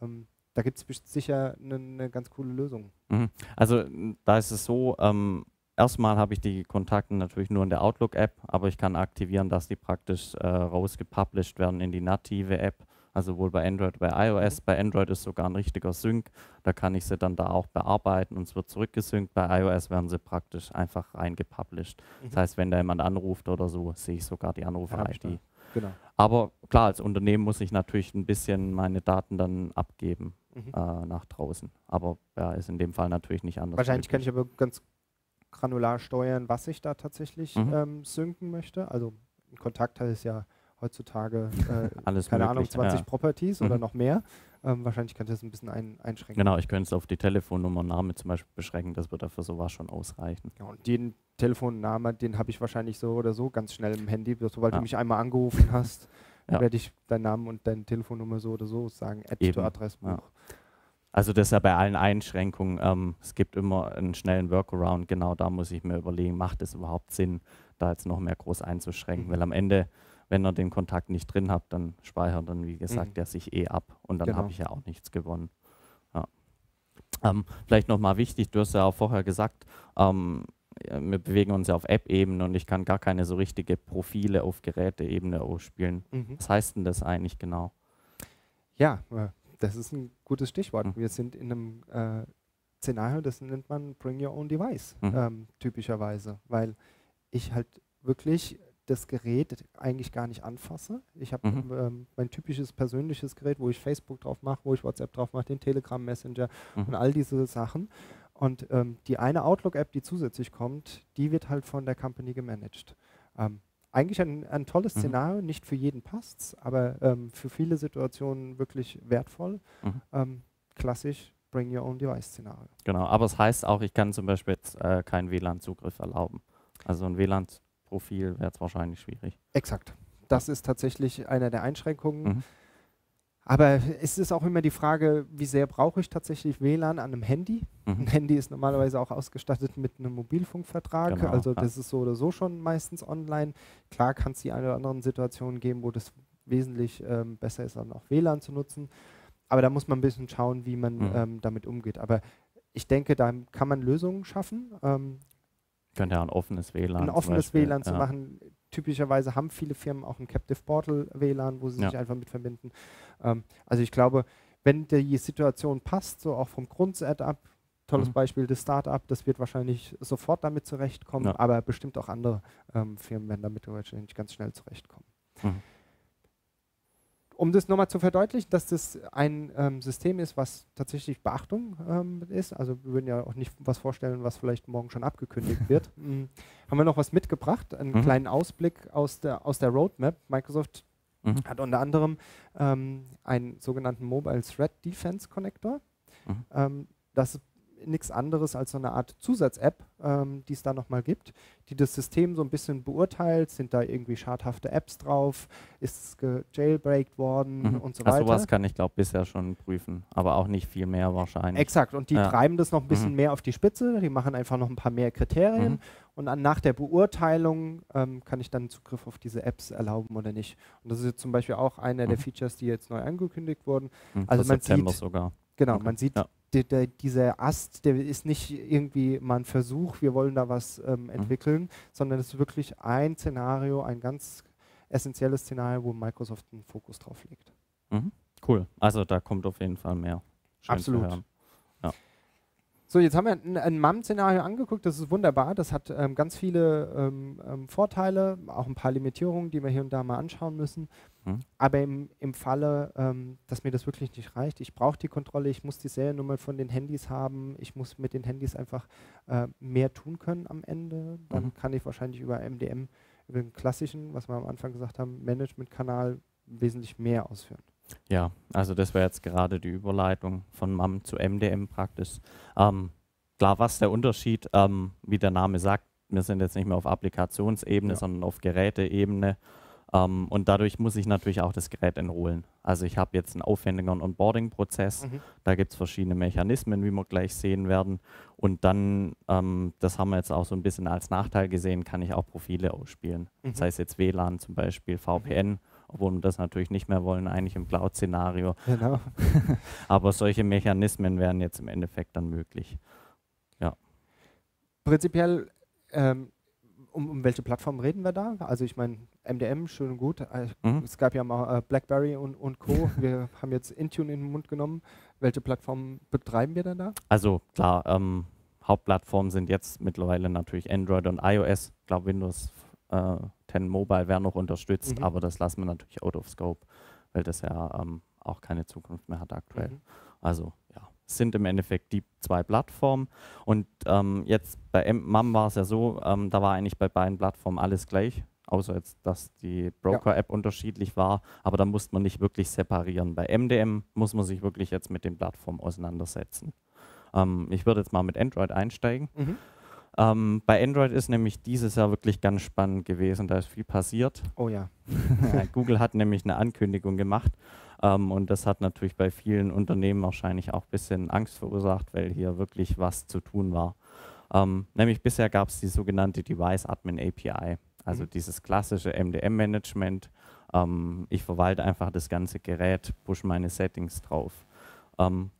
A: ähm, da gibt es sicher eine ne ganz coole Lösung.
B: Mhm. Also da ist es so, ähm, Erstmal habe ich die Kontakte natürlich nur in der Outlook-App, aber ich kann aktivieren, dass die praktisch äh, rausgepublished werden in die native App, also sowohl bei Android, bei iOS. Bei Android ist sogar ein richtiger Sync, da kann ich sie dann da auch bearbeiten und es wird zurückgesynkt. Bei iOS werden sie praktisch einfach reingepublished. Mhm. Das heißt, wenn da jemand anruft oder so, sehe ich sogar die Anrufer-ID. Genau. Aber klar, als Unternehmen muss ich natürlich ein bisschen meine Daten dann abgeben mhm. äh, nach draußen. Aber ja, ist in dem Fall natürlich nicht anders.
A: Wahrscheinlich möglich. kann ich aber ganz granular steuern, was ich da tatsächlich mhm. ähm, synken möchte. Also ein Kontakt heißt ja heutzutage, äh, Alles keine möglich, Ahnung, 20 ja. Properties mhm. oder noch mehr. Ähm, wahrscheinlich könnte das ein bisschen ein, einschränken.
B: Genau, ich könnte es auf die Telefonnummer und Name zum Beispiel beschränken, das würde für sowas schon ausreichen.
A: Ja, und den Telefonname, den habe ich wahrscheinlich so oder so ganz schnell im Handy, sobald ja. du mich einmal angerufen hast, ja. werde ich deinen Namen und deine Telefonnummer so oder so sagen, add Adressbuch.
B: Also das ist ja bei allen Einschränkungen. Ähm, es gibt immer einen schnellen Workaround. Genau da muss ich mir überlegen, macht es überhaupt Sinn, da jetzt noch mehr groß einzuschränken? Mhm. Weil am Ende, wenn ihr den Kontakt nicht drin habt, dann speichert dann, wie gesagt, mhm. der sich eh ab und dann genau. habe ich ja auch nichts gewonnen. Ja. Ähm, vielleicht nochmal wichtig, du hast ja auch vorher gesagt, ähm, wir bewegen uns ja auf App-Ebene und ich kann gar keine so richtige Profile auf Geräteebene ausspielen. Mhm. Was heißt denn das eigentlich genau?
A: Ja, äh, das ist ein gutes Stichwort. Mhm. Wir sind in einem äh, Szenario, das nennt man Bring Your Own Device, mhm. ähm, typischerweise, weil ich halt wirklich das Gerät eigentlich gar nicht anfasse. Ich habe mhm. ähm, mein typisches persönliches Gerät, wo ich Facebook drauf mache, wo ich WhatsApp drauf mache, den Telegram Messenger mhm. und all diese Sachen. Und ähm, die eine Outlook-App, die zusätzlich kommt, die wird halt von der Company gemanagt. Ähm, eigentlich ein, ein tolles mhm. Szenario, nicht für jeden passt es, aber ähm, für viele Situationen wirklich wertvoll. Mhm. Ähm, klassisch Bring Your Own Device-Szenario.
B: Genau, aber es das heißt auch, ich kann zum Beispiel jetzt äh, keinen WLAN-Zugriff erlauben. Also ein WLAN-Profil wäre jetzt wahrscheinlich schwierig.
A: Exakt. Das ist tatsächlich eine der Einschränkungen. Mhm. Aber es ist auch immer die Frage, wie sehr brauche ich tatsächlich WLAN an einem Handy? Mhm. Ein Handy ist normalerweise auch ausgestattet mit einem Mobilfunkvertrag, genau, also das ist so oder so schon meistens online. Klar kann es die eine oder anderen Situationen geben, wo das wesentlich ähm, besser ist, dann auch WLAN zu nutzen. Aber da muss man ein bisschen schauen, wie man mhm. ähm, damit umgeht. Aber ich denke, da kann man Lösungen schaffen. Ähm,
B: könnte ja ein offenes WLAN.
A: Ein offenes WLAN ja. zu machen, typischerweise haben viele Firmen auch ein Captive Portal WLAN, wo sie ja. sich einfach mit verbinden. Ähm, also ich glaube, wenn die Situation passt, so auch vom Grundsetup, tolles mhm. Beispiel das Startup, das wird wahrscheinlich sofort damit zurechtkommen, ja. aber bestimmt auch andere ähm, Firmen werden damit wahrscheinlich ganz schnell zurechtkommen. Mhm. Um das nochmal zu verdeutlichen, dass das ein ähm, System ist, was tatsächlich Beachtung ähm, ist, also wir würden ja auch nicht was vorstellen, was vielleicht morgen schon abgekündigt wird, mhm. haben wir noch was mitgebracht, einen mhm. kleinen Ausblick aus der, aus der Roadmap. Microsoft mhm. hat unter anderem ähm, einen sogenannten Mobile Threat Defense Connector. Mhm. Ähm, das ist nichts anderes als so eine Art Zusatz-App, ähm, die es da nochmal gibt, die das System so ein bisschen beurteilt. Sind da irgendwie schadhafte Apps drauf? Ist es gejailbreakt worden mhm. und so weiter? Also
B: sowas kann ich, glaube bisher schon prüfen, aber auch nicht viel mehr wahrscheinlich.
A: Exakt, und die ja. treiben das noch ein bisschen mhm. mehr auf die Spitze. Die machen einfach noch ein paar mehr Kriterien. Mhm. Und an, nach der Beurteilung ähm, kann ich dann Zugriff auf diese Apps erlauben oder nicht. Und das ist jetzt zum Beispiel auch einer der mhm. Features, die jetzt neu angekündigt wurden.
B: Mhm. Also man September sieht, sogar.
A: Genau, okay. man sieht ja de, de, dieser Ast, der ist nicht irgendwie mal ein Versuch, wir wollen da was ähm, mhm. entwickeln, mhm. sondern es ist wirklich ein Szenario, ein ganz essentielles Szenario, wo Microsoft einen Fokus drauf legt.
B: Mhm. Cool. Also da kommt auf jeden Fall mehr.
A: Schön Absolut. So, jetzt haben wir ein, ein MAM-Szenario angeguckt, das ist wunderbar, das hat ähm, ganz viele ähm, ähm, Vorteile, auch ein paar Limitierungen, die wir hier und da mal anschauen müssen. Mhm. Aber im, im Falle, ähm, dass mir das wirklich nicht reicht, ich brauche die Kontrolle, ich muss die Seriennummer von den Handys haben, ich muss mit den Handys einfach äh, mehr tun können am Ende, dann mhm. kann ich wahrscheinlich über MDM, über den klassischen, was wir am Anfang gesagt haben, Management-Kanal wesentlich mehr ausführen.
B: Ja, also das wäre jetzt gerade die Überleitung von MAM zu MDM praktisch. Ähm, klar, was der Unterschied, ähm, wie der Name sagt, wir sind jetzt nicht mehr auf Applikationsebene, ja. sondern auf Geräteebene. Ähm, und dadurch muss ich natürlich auch das Gerät enrollen. Also ich habe jetzt einen aufwendigeren Onboarding-Prozess. Mhm. Da gibt es verschiedene Mechanismen, wie wir gleich sehen werden. Und dann, ähm, das haben wir jetzt auch so ein bisschen als Nachteil gesehen, kann ich auch Profile ausspielen. Mhm. Sei es jetzt WLAN zum Beispiel, VPN. Obwohl wir das natürlich nicht mehr wollen, eigentlich im Cloud-Szenario. Genau. Aber solche Mechanismen wären jetzt im Endeffekt dann möglich. Ja.
A: Prinzipiell, ähm, um, um, welche Plattform reden wir da? Also ich meine, MDM, schön und gut. Äh, mhm. Es gab ja mal äh, BlackBerry und, und Co. wir haben jetzt Intune in den Mund genommen. Welche Plattform betreiben wir denn da?
B: Also klar, ähm, Hauptplattformen sind jetzt mittlerweile natürlich Android und iOS. Ich glaube, Windows äh, 10 Mobile wäre noch unterstützt, mhm. aber das lassen wir natürlich out of scope, weil das ja ähm, auch keine Zukunft mehr hat aktuell. Mhm. Also ja, sind im Endeffekt die zwei Plattformen. Und ähm, jetzt bei MAM war es ja so, ähm, da war eigentlich bei beiden Plattformen alles gleich, außer jetzt, dass die Broker-App ja. unterschiedlich war, aber da musste man nicht wirklich separieren. Bei MDM muss man sich wirklich jetzt mit den Plattformen auseinandersetzen. Ähm, ich würde jetzt mal mit Android einsteigen. Mhm. Ähm, bei Android ist nämlich dieses Jahr wirklich ganz spannend gewesen. Da ist viel passiert.
A: Oh ja.
B: Google hat nämlich eine Ankündigung gemacht. Ähm, und das hat natürlich bei vielen Unternehmen wahrscheinlich auch ein bisschen Angst verursacht, weil hier wirklich was zu tun war. Ähm, nämlich bisher gab es die sogenannte Device Admin API, also mhm. dieses klassische MDM-Management. Ähm, ich verwalte einfach das ganze Gerät, push meine Settings drauf.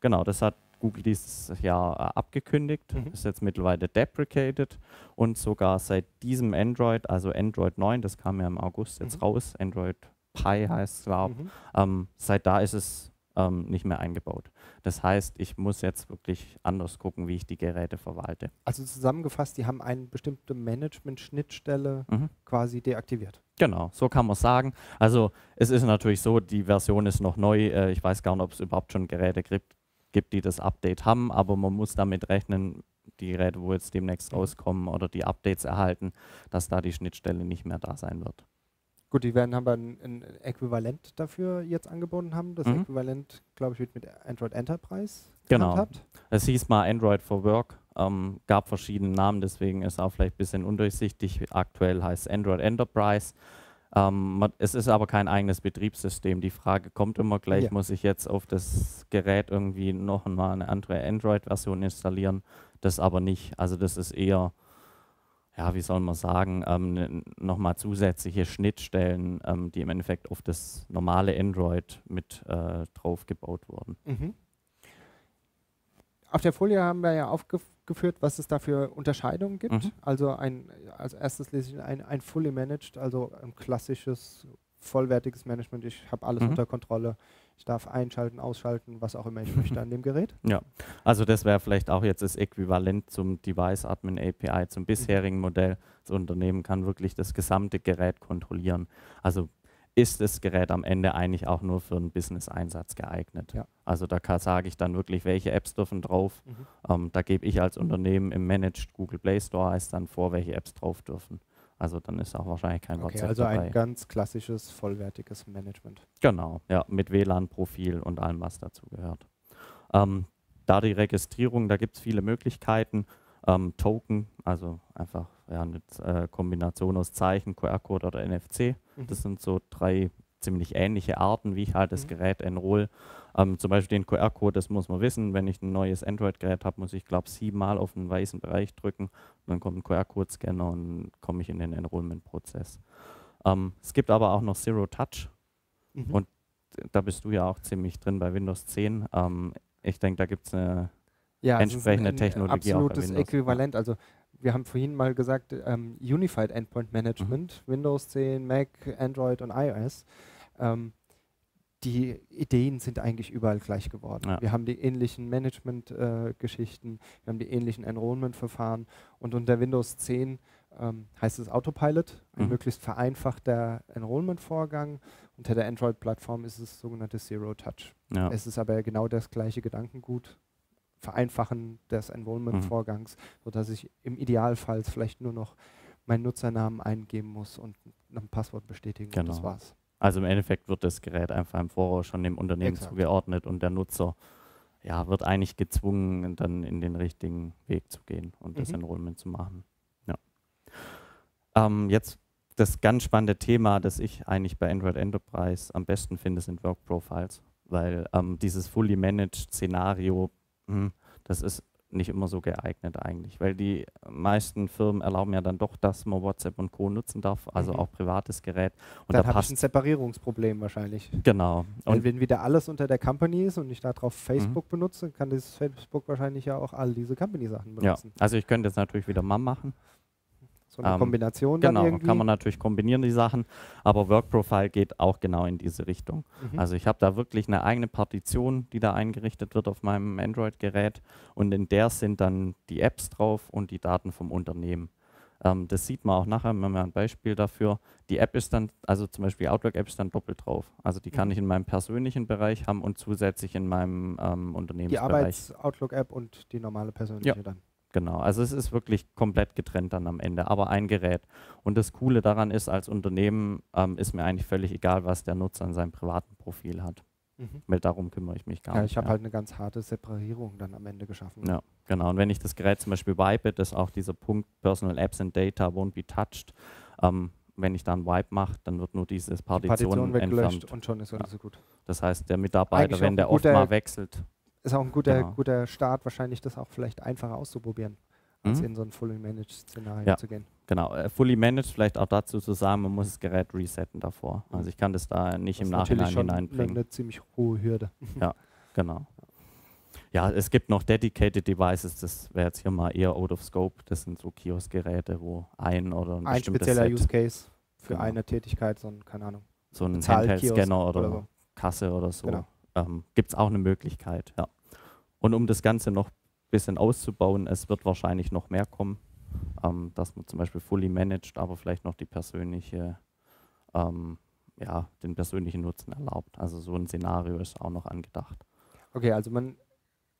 B: Genau, das hat Google dieses Jahr äh, abgekündigt, mhm. ist jetzt mittlerweile deprecated und sogar seit diesem Android, also Android 9, das kam ja im August jetzt mhm. raus, Android Pi heißt es, glaube mhm. ähm, seit da ist es ähm, nicht mehr eingebaut. Das heißt, ich muss jetzt wirklich anders gucken, wie ich die Geräte verwalte.
A: Also zusammengefasst, die haben eine bestimmte Management-Schnittstelle mhm. quasi deaktiviert.
B: Genau, so kann man sagen. Also es ist natürlich so, die Version ist noch neu. Äh, ich weiß gar nicht, ob es überhaupt schon Geräte gibt, gibt, die das Update haben, aber man muss damit rechnen, die Geräte, wo jetzt demnächst mhm. rauskommen oder die Updates erhalten, dass da die Schnittstelle nicht mehr da sein wird.
A: Gut, die werden aber ein, ein Äquivalent dafür jetzt angeboten haben. Das mhm. Äquivalent, glaube ich, wird mit Android Enterprise
B: genau. gehandhabt. Es hieß mal Android for Work, ähm, gab verschiedene Namen, deswegen ist auch vielleicht ein bisschen undurchsichtig. Aktuell heißt Android Enterprise. Ähm, es ist aber kein eigenes Betriebssystem. Die Frage kommt immer gleich, ja. muss ich jetzt auf das Gerät irgendwie noch mal eine andere Android-Version installieren? Das aber nicht. Also das ist eher, ja, wie soll man sagen, ähm, nochmal zusätzliche Schnittstellen, ähm, die im Endeffekt auf das normale Android mit äh, drauf gebaut wurden. Mhm.
A: Auf der Folie haben wir ja aufgeführt, was es da für Unterscheidungen gibt. Mhm. Also ein, als erstes lese ich ein, ein fully managed, also ein klassisches, vollwertiges Management. Ich habe alles mhm. unter Kontrolle. Ich darf einschalten, ausschalten, was auch immer ich möchte an dem Gerät.
B: Ja, also das wäre vielleicht auch jetzt das Äquivalent zum Device Admin API, zum bisherigen Modell. Das Unternehmen kann wirklich das gesamte Gerät kontrollieren. Also ist das Gerät am Ende eigentlich auch nur für einen Business-Einsatz geeignet.
A: Ja.
B: Also da sage ich dann wirklich, welche Apps dürfen drauf.
A: Mhm.
B: Ähm, da gebe ich als Unternehmen im Managed Google Play Store heißt dann vor, welche Apps drauf dürfen. Also dann ist auch wahrscheinlich kein
A: Okay,
B: WhatsApp
A: also
B: dabei.
A: ein ganz klassisches, vollwertiges Management.
B: Genau, ja, mit WLAN-Profil und allem, was dazu gehört. Ähm, da die Registrierung, da gibt es viele Möglichkeiten. Ähm, Token, also einfach ja, eine äh, Kombination aus Zeichen, QR-Code oder NFC.
A: Mhm.
B: Das sind so drei ziemlich ähnliche Arten, wie ich halt das
A: Mhm.
B: Gerät enroll. Ähm, zum Beispiel den QR-Code, das muss man wissen. Wenn ich ein neues Android-Gerät habe, muss ich, glaube ich, siebenmal auf einen weißen Bereich drücken. Und dann kommt ein QR-Code-Scanner und komme ich in den Enrollment-Prozess. Ähm, es gibt aber auch noch Zero Touch
A: Mhm.
B: Und da bist du ja auch ziemlich drin bei Windows 10. Ähm, ich denke, da gibt es eine.
A: ja, ist
B: entsprechende
A: ein,
B: Technologie auch bei
A: absolutes
B: Windows.
A: Äquivalent. Also wir haben vorhin mal gesagt, ähm, Unified Endpoint Management,
B: Mhm.
A: Windows 10, Mac, Android und iOS. Ähm, die Ideen sind eigentlich überall gleich geworden.
B: Ja.
A: Wir haben die ähnlichen Management-Geschichten, wir haben die ähnlichen Enrollment-Verfahren und unter Windows 10 ähm, heißt es Autopilot, ein
B: Mhm.
A: möglichst vereinfachter Enrollment-Vorgang. Unter der Android-Plattform ist es sogenannte Zero Touch.
B: Ja,
A: Es ist aber genau das gleiche Gedankengut. Vereinfachen des
B: Mhm.
A: Enrollment-Vorgangs, sodass ich im Idealfall vielleicht nur noch meinen Nutzernamen eingeben muss und ein Passwort bestätigen und das
B: Genau.
A: war's.
B: Also im Endeffekt wird das Gerät einfach im Voraus schon dem Unternehmen
A: Exakt.
B: zugeordnet und der Nutzer ja, wird eigentlich gezwungen, dann in den richtigen Weg zu gehen und das
A: Mhm.
B: Enrollment zu machen. Ja. Ähm, jetzt das ganz spannende Thema, das ich eigentlich bei Android Enterprise am besten finde, sind Work Profiles, weil ähm, dieses fully managed Szenario, hm, das ist nicht immer so geeignet eigentlich, weil die meisten Firmen erlauben ja dann doch, dass man WhatsApp und Co. nutzen darf, also
A: Mhm.
B: auch privates Gerät. Und
A: Dann
B: da
A: habe ich ein
B: passt
A: Separierungsproblem wahrscheinlich.
B: genau.
A: Weil
B: Und
A: wenn wieder alles unter der Company ist und ich darauf
B: Mhm.
A: Facebook benutze, kann dieses Facebook wahrscheinlich ja auch all diese Company-Sachen
B: ja,
A: benutzen.
B: also ich könnte jetzt natürlich wieder MAM machen.
A: So eine
B: Ähm,
A: Kombination dann
B: Genau,
A: irgendwie.
B: kann man natürlich kombinieren die Sachen, aber Work Profile geht auch genau in diese Richtung.
A: Mhm.
B: Also ich habe da wirklich eine eigene Partition, die da eingerichtet wird auf meinem Android-Gerät und in der sind dann die Apps drauf und die Daten vom Unternehmen. Ähm, das sieht man auch nachher, wenn wir ein Beispiel dafür. Die App ist dann, also zum Beispiel Outlook-App ist dann doppelt drauf. Also die kann
A: Mhm.
B: ich in meinem persönlichen Bereich haben und zusätzlich in meinem ähm,
A: die
B: Unternehmensbereich.
A: Arbeits-Outlook-App und die normale persönliche
B: Ja.
A: dann.
B: Genau, also es ist wirklich komplett getrennt dann am Ende, aber ein Gerät. Und das Coole daran ist, als Unternehmen ähm, ist mir eigentlich völlig egal, was der Nutzer an seinem privaten Profil hat,
A: Mhm.
B: weil darum kümmere ich mich gar
A: Ja,
B: nicht.
A: ich habe halt eine ganz harte Separierung dann am Ende geschaffen.
B: Ja, genau. Und wenn ich das Gerät zum Beispiel wipe, das ist auch dieser Punkt Personal Apps and Data won't be touched. Ähm, wenn ich dann Wipe mache, dann wird nur diese
A: Die
B: Partition,
A: Partition weggelöscht
B: entfernt.
A: und schon ist
B: Ja.
A: alles gut.
B: Das heißt, der Mitarbeiter, wenn der oft mal wechselt,
A: Ist auch ein guter,
B: Genau.
A: guter Start, wahrscheinlich das auch vielleicht einfacher auszuprobieren, als
B: Mhm.
A: in so ein Fully Managed Szenario
B: Ja.
A: zu gehen.
B: Genau, äh, fully managed, vielleicht auch dazu zu sagen, man muss das Gerät resetten davor.
A: Mhm.
B: Also ich kann das da nicht
A: Das
B: im
A: ist
B: Nachhinein
A: schon eine,
B: hineinbringen.
A: eine ziemlich hohe Hürde.
B: Genau. Ja, es gibt noch Dedicated Devices, das wäre jetzt hier mal eher out of scope. Das sind so Kioskgeräte, wo ein oder ein,
A: Ein spezieller
B: Set,
A: Use Case für
B: Genau.
A: eine Tätigkeit, so ein, keine Ahnung.
B: so ein Handheld-Scanner oder,
A: oder so.
B: Kasse oder so,
A: Genau.
B: Ähm, gibt es auch eine Möglichkeit. Ja. Und um das Ganze noch ein bisschen auszubauen, es wird wahrscheinlich noch mehr kommen, ähm, dass man zum Beispiel fully managed, aber vielleicht noch die persönliche, ähm, ja, den persönlichen Nutzen erlaubt. Also so ein Szenario ist auch noch angedacht.
A: Okay, also man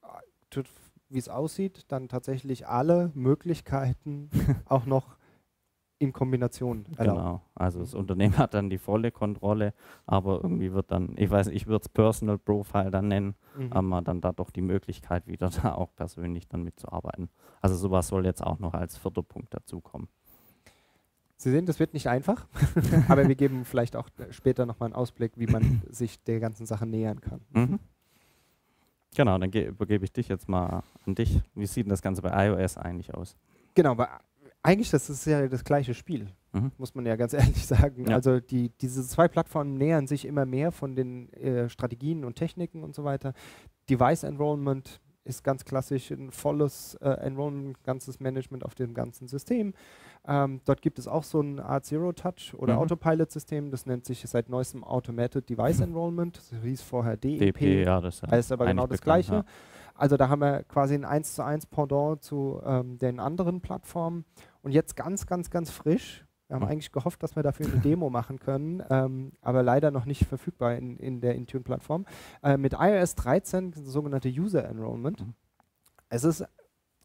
A: äh, tut, wie es aussieht, dann tatsächlich alle Möglichkeiten auch noch in Kombination erlauben.
B: Genau. Also das. Unternehmen hat dann die volle Kontrolle, aber irgendwie wird dann, ich weiß, ich würde es Personal Profile dann nennen,
A: Mhm.
B: haben wir dann da doch die Möglichkeit, wieder da auch persönlich dann mitzuarbeiten. Also sowas soll jetzt auch noch als vierter Punkt dazukommen.
A: Sie sehen, das wird nicht einfach, aber wir geben vielleicht auch später nochmal einen Ausblick, wie man sich der ganzen Sache nähern kann.
B: Mhm. Genau, dann ge- übergebe ich dich jetzt mal an dich. Wie sieht denn das Ganze bei iOS eigentlich aus?
A: Genau, aber eigentlich das ist ja das gleiche Spiel,
B: Mhm.
A: muss man ja ganz ehrlich sagen.
B: Ja.
A: Also die, diese zwei Plattformen nähern sich immer mehr von den äh, Strategien und Techniken und so weiter. Device Enrollment ist ganz klassisch ein volles äh, Enrollment, ganzes Management auf dem ganzen System. Ähm, dort gibt es auch so eine Art Zero-Touch oder
B: Mhm.
A: Autopilot-System. Das nennt sich seit neuestem Automated Device Enrollment. Das hieß vorher DEP.
B: DP, ja, das ist ja
A: heißt aber genau das
B: bekannt,
A: Gleiche. Also da haben wir quasi ein 1 zu 1 Pendant zu ähm, den anderen Plattformen. Und jetzt ganz, ganz, ganz frisch, Wir haben
B: Mhm.
A: eigentlich gehofft, dass wir dafür eine Demo machen können, ähm, aber leider noch nicht verfügbar in, in der Intune-Plattform. Äh, mit iOS 13, das sogenannte User Enrollment.
B: Mhm.
A: Es ist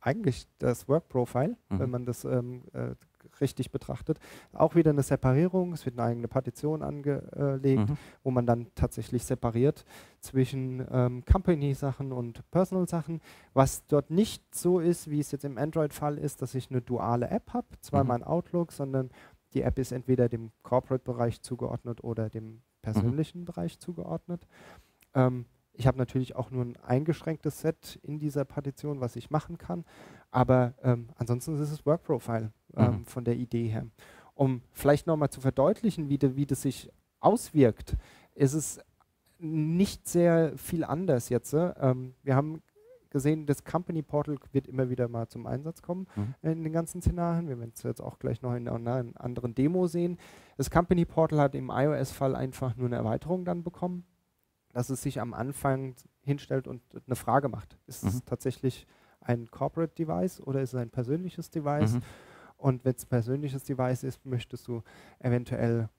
A: eigentlich das Work-Profile,
B: Mhm.
A: wenn man das ähm, äh, richtig betrachtet. Auch wieder eine Separierung, es wird eine eigene Partition angelegt,
B: Mhm.
A: wo man dann tatsächlich separiert zwischen ähm, Company-Sachen und Personal-Sachen. Was dort nicht so ist, wie es jetzt im Android-Fall ist, dass ich eine duale App habe, zwar
B: Mhm.
A: mein Outlook, sondern die App ist entweder dem Corporate-Bereich zugeordnet oder dem persönlichen Bereich zugeordnet. Ähm, ich habe natürlich auch nur ein eingeschränktes Set in dieser Partition, was ich machen kann, aber ähm, ansonsten ist es Work-Profile ähm,
B: Mhm.
A: von der Idee her. Um vielleicht nochmal zu verdeutlichen, wie, de, wie das sich auswirkt, ist es nicht sehr viel anders jetzt. äh. Ähm, wir haben gesehen, das Company Portal wird immer wieder mal zum Einsatz kommen
B: Mhm.
A: in den ganzen Szenarien. Wir werden es jetzt auch gleich noch in einer anderen Demo sehen. Das Company Portal hat im iOS-Fall einfach nur eine Erweiterung dann bekommen, dass es sich am Anfang hinstellt und eine Frage macht. Ist es
B: Mhm.
A: tatsächlich ein Corporate Device oder ist es ein persönliches Device?
B: Mhm.
A: Und wenn es ein persönliches Device ist, möchtest du eventuell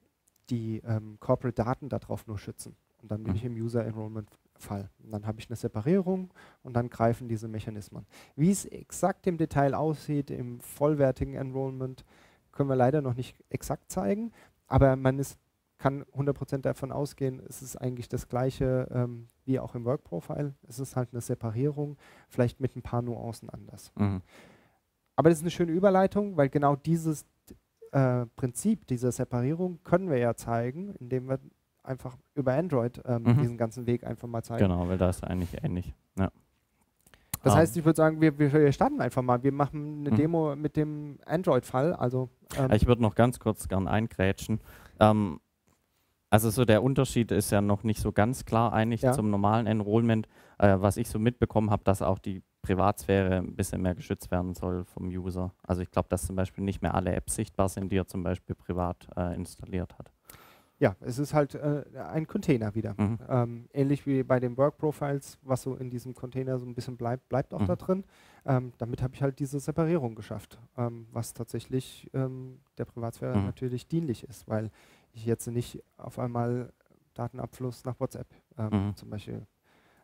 A: die ähm, Corporate Daten darauf nur schützen. Und dann bin
B: Mhm.
A: ich im User Enrollment Fall. Und dann habe ich eine Separierung und dann greifen diese Mechanismen. Wie es exakt im Detail aussieht im vollwertigen Enrollment, können wir leider noch nicht exakt zeigen, aber man ist, kann 100% davon ausgehen, es ist eigentlich das gleiche ähm, wie auch im Work Profile. Es ist halt eine Separierung, vielleicht mit ein paar Nuancen anders.
B: Mhm.
A: Aber das ist eine schöne Überleitung, weil genau dieses äh, Prinzip dieser Separierung können wir ja zeigen, indem wir einfach über Android ähm,
B: Mhm.
A: diesen ganzen Weg einfach mal zeigen.
B: Genau, weil da ist eigentlich ähnlich. Ja.
A: Das
B: Ah.
A: heißt, ich würde sagen, wir, wir, wir starten einfach mal. Wir machen eine
B: Mhm.
A: Demo mit dem Android-Fall. Also ähm,
B: Ich würde noch ganz kurz gern eingrätschen. Ähm, also so der Unterschied ist ja noch nicht so ganz klar eigentlich
A: Ja.
B: zum normalen Enrollment. Äh, was ich so mitbekommen habe, dass auch die Privatsphäre ein bisschen mehr geschützt werden soll vom User. Also ich glaube, dass zum Beispiel nicht mehr alle Apps sichtbar sind, die er zum Beispiel privat äh, installiert hat.
A: ja, es ist halt äh, ein Container wieder.
B: Mhm.
A: Ähm, ähnlich wie bei den Work Profiles, was so in diesem Container so ein bisschen bleibt, bleibt auch
B: Mhm.
A: da drin. Ähm, damit habe ich halt diese Separierung geschafft, ähm, was tatsächlich ähm, der Privatsphäre
B: Mhm.
A: natürlich dienlich ist, weil ich jetzt nicht auf einmal Datenabfluss nach WhatsApp ähm,
B: Mhm.
A: zum Beispiel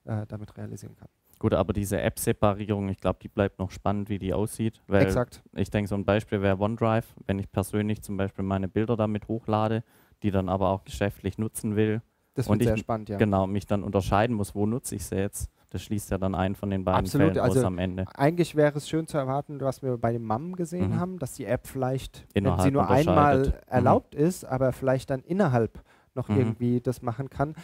A: äh, damit realisieren kann.
B: Gut, aber diese App-Separierung, ich glaube, die bleibt noch spannend, wie die aussieht. Weil
A: Exakt.
B: ich denke, so ein Beispiel wäre OneDrive, wenn ich persönlich zum Beispiel meine Bilder damit hochlade, die dann aber auch geschäftlich nutzen will,
A: Das
B: und
A: wird sehr
B: ich-
A: spannend, ja.
B: genau, mich dann unterscheiden muss, wo nutze ich sie jetzt. Das schließt ja dann einen von den beiden
A: Absolut,
B: Fällen aus
A: also
B: am Ende.
A: Eigentlich wäre es schön zu erwarten, was wir bei dem MAM gesehen
B: Mhm.
A: haben, dass die App vielleicht, wenn sie
B: Innerhalb
A: nur einmal.
B: Mhm.
A: erlaubt ist, aber vielleicht dann innerhalb noch
B: Mhm.
A: irgendwie das machen kann.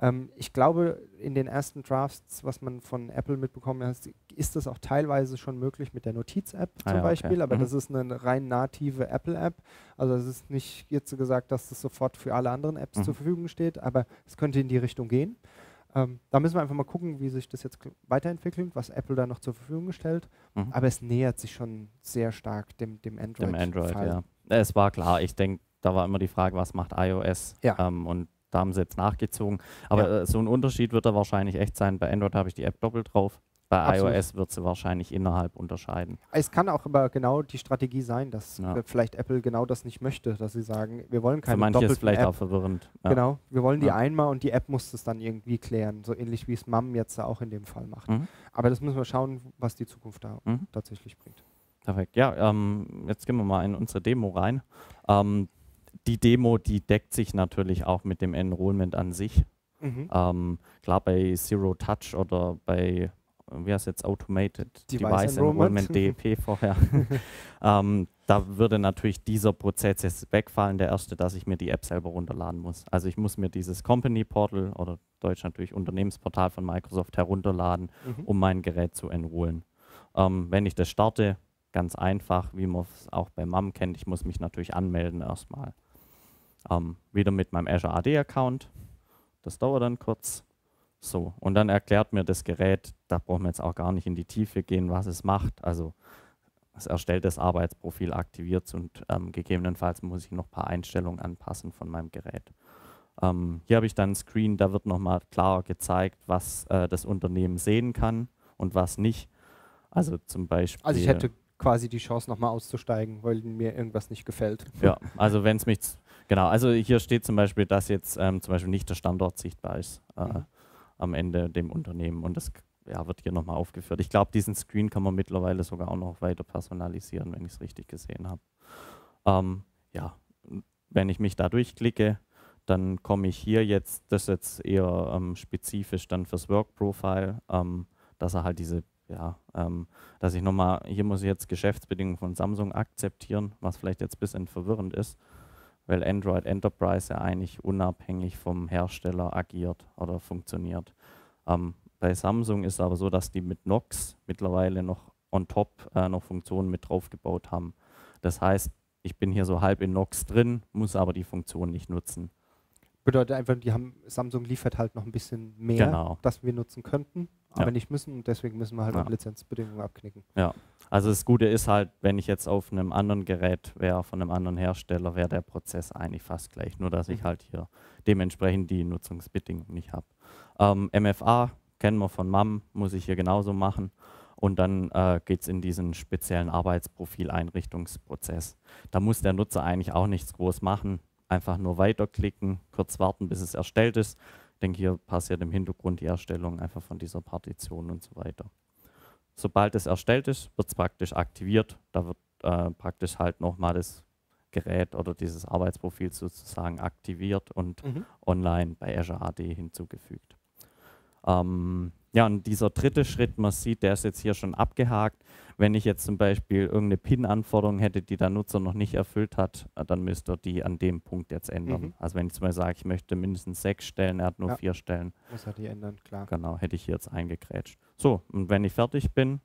A: Ähm, ich glaube, in den ersten Drafts, was man von Apple mitbekommen hat, ist das auch teilweise schon möglich mit der Notiz-App
B: Ah
A: zum
B: ja, okay.
A: Beispiel, aber
B: Mhm.
A: das ist eine rein native Apple-App. Also es ist nicht jetzt so gesagt, dass das sofort für alle anderen Apps
B: Mhm.
A: zur Verfügung steht, aber es könnte in die Richtung gehen. Ähm, da müssen wir einfach mal gucken, wie sich das jetzt weiterentwickelt, was Apple da noch zur Verfügung stellt.
B: Mhm.
A: Aber es nähert sich schon sehr stark dem, dem Android.
B: Dem Android,
A: Fall.
B: ja. Es war klar, ich denke, da war immer die Frage, was macht iOS?
A: Ja.
B: Ähm, und da haben sie jetzt nachgezogen. Aber
A: Ja.
B: äh, so ein Unterschied wird da wahrscheinlich echt sein. Bei Android habe ich die App doppelt drauf. Bei
A: Absolut.
B: iOS wird sie wahrscheinlich innerhalb unterscheiden.
A: Es kann auch aber genau die Strategie sein, dass
B: Ja.
A: äh, vielleicht Apple genau das nicht möchte, dass sie sagen, wir wollen
B: Für
A: keine
B: manche ist vielleicht
A: App.
B: auch verwirrend. Ja.
A: Genau, wir wollen die
B: Ja.
A: einmal und die App muss es dann irgendwie klären, so ähnlich wie es MAM jetzt auch in dem Fall macht.
B: Mhm.
A: Aber das müssen wir schauen, was die Zukunft da
B: Mhm.
A: tatsächlich bringt.
B: Perfekt. Ja, ähm, jetzt gehen wir mal in unsere Demo rein. Ähm, die Demo, die deckt sich natürlich auch mit dem Enrollment an sich.
A: Mhm.
B: Ähm, klar, bei Zero Touch oder bei, wie heißt jetzt, Automated
A: Device
B: Device,
A: Enrollment.
B: Enrollment, DEP vorher, ähm, da würde natürlich dieser Prozess jetzt wegfallen, der erste, dass ich mir die App selber runterladen muss. Also ich muss mir dieses Company Portal oder Deutsch natürlich Unternehmensportal von Microsoft herunterladen,
A: Mhm.
B: um mein Gerät zu enrollen. Ähm, wenn ich das starte, ganz einfach, wie man es auch bei MAM kennt, ich muss mich natürlich anmelden erstmal. Ähm, wieder mit meinem Azure AD-Account. Das dauert dann kurz. So, und dann erklärt mir das Gerät, da brauchen wir jetzt auch gar nicht in die Tiefe gehen, was es macht. Also es erstellt das Arbeitsprofil, aktiviert es und ähm, gegebenenfalls muss ich noch ein paar Einstellungen anpassen von meinem Gerät. Ähm, hier habe ich dann einen Screen, da wird nochmal klar gezeigt, was äh, das Unternehmen sehen kann und was nicht. Also zum Beispiel.
A: Also ich hätte quasi die Chance, nochmal auszusteigen, weil mir irgendwas nicht gefällt.
B: Ja, also wenn es mich, genau, also hier steht zum Beispiel, dass jetzt ähm, zum Beispiel nicht der Standort sichtbar ist äh, mhm. Am Ende dem Unternehmen und das ja, wird hier nochmal aufgeführt. Ich glaube, diesen Screen kann man mittlerweile sogar auch noch weiter personalisieren, wenn ich es richtig gesehen habe. Ähm, ja, wenn ich mich da durchklicke, dann komme ich hier jetzt, das ist jetzt eher ähm, spezifisch dann fürs Work Profile, ähm, dass er halt diese, ja, ähm, dass ich nochmal, hier muss ich jetzt Geschäftsbedingungen von Samsung akzeptieren, was vielleicht jetzt ein bisschen verwirrend ist, weil Android Enterprise ja eigentlich unabhängig vom Hersteller agiert oder funktioniert. Ähm, bei Samsung ist es aber so, dass die mit Nox mittlerweile noch on top äh, noch Funktionen mit draufgebaut haben. Das heißt, ich bin hier so halb in Nox drin, muss aber die Funktion nicht nutzen.
A: Bedeutet einfach, die haben, Samsung liefert halt noch ein bisschen mehr,
B: genau.
A: das wir nutzen könnten, aber ja. nicht müssen und deswegen müssen wir halt ja. auch Lizenzbedingungen abknicken.
B: Ja, also das Gute ist halt, wenn ich jetzt auf einem anderen Gerät wäre, von einem anderen Hersteller, wäre der Prozess eigentlich fast gleich, nur dass mhm. ich halt hier dementsprechend die Nutzungsbedingungen nicht habe. Ähm, MFA kennen wir von MAM, muss ich hier genauso machen. Und dann äh, geht es in diesen speziellen Arbeitsprofil-Einrichtungsprozess. Da muss der Nutzer eigentlich auch nichts groß machen einfach nur weiterklicken, kurz warten, bis es erstellt ist. Ich denke, hier passiert im Hintergrund die Erstellung einfach von dieser Partition und so weiter. Sobald es erstellt ist, wird es praktisch aktiviert. Da wird äh, praktisch halt nochmal das Gerät oder dieses Arbeitsprofil sozusagen aktiviert und mhm. online bei Azure AD hinzugefügt. Ähm, ja, und dieser dritte Schritt, man sieht, der ist jetzt hier schon abgehakt. Wenn ich jetzt zum Beispiel irgendeine PIN-Anforderung hätte, die der Nutzer noch nicht erfüllt hat, äh, dann müsste er die an dem Punkt jetzt ändern. Mhm. Also wenn ich zum Beispiel sage, ich möchte mindestens sechs Stellen, er hat nur ja. vier Stellen.
A: Muss er die ändern, klar.
B: Genau, hätte ich hier jetzt eingekrätscht. So, und wenn ich fertig bin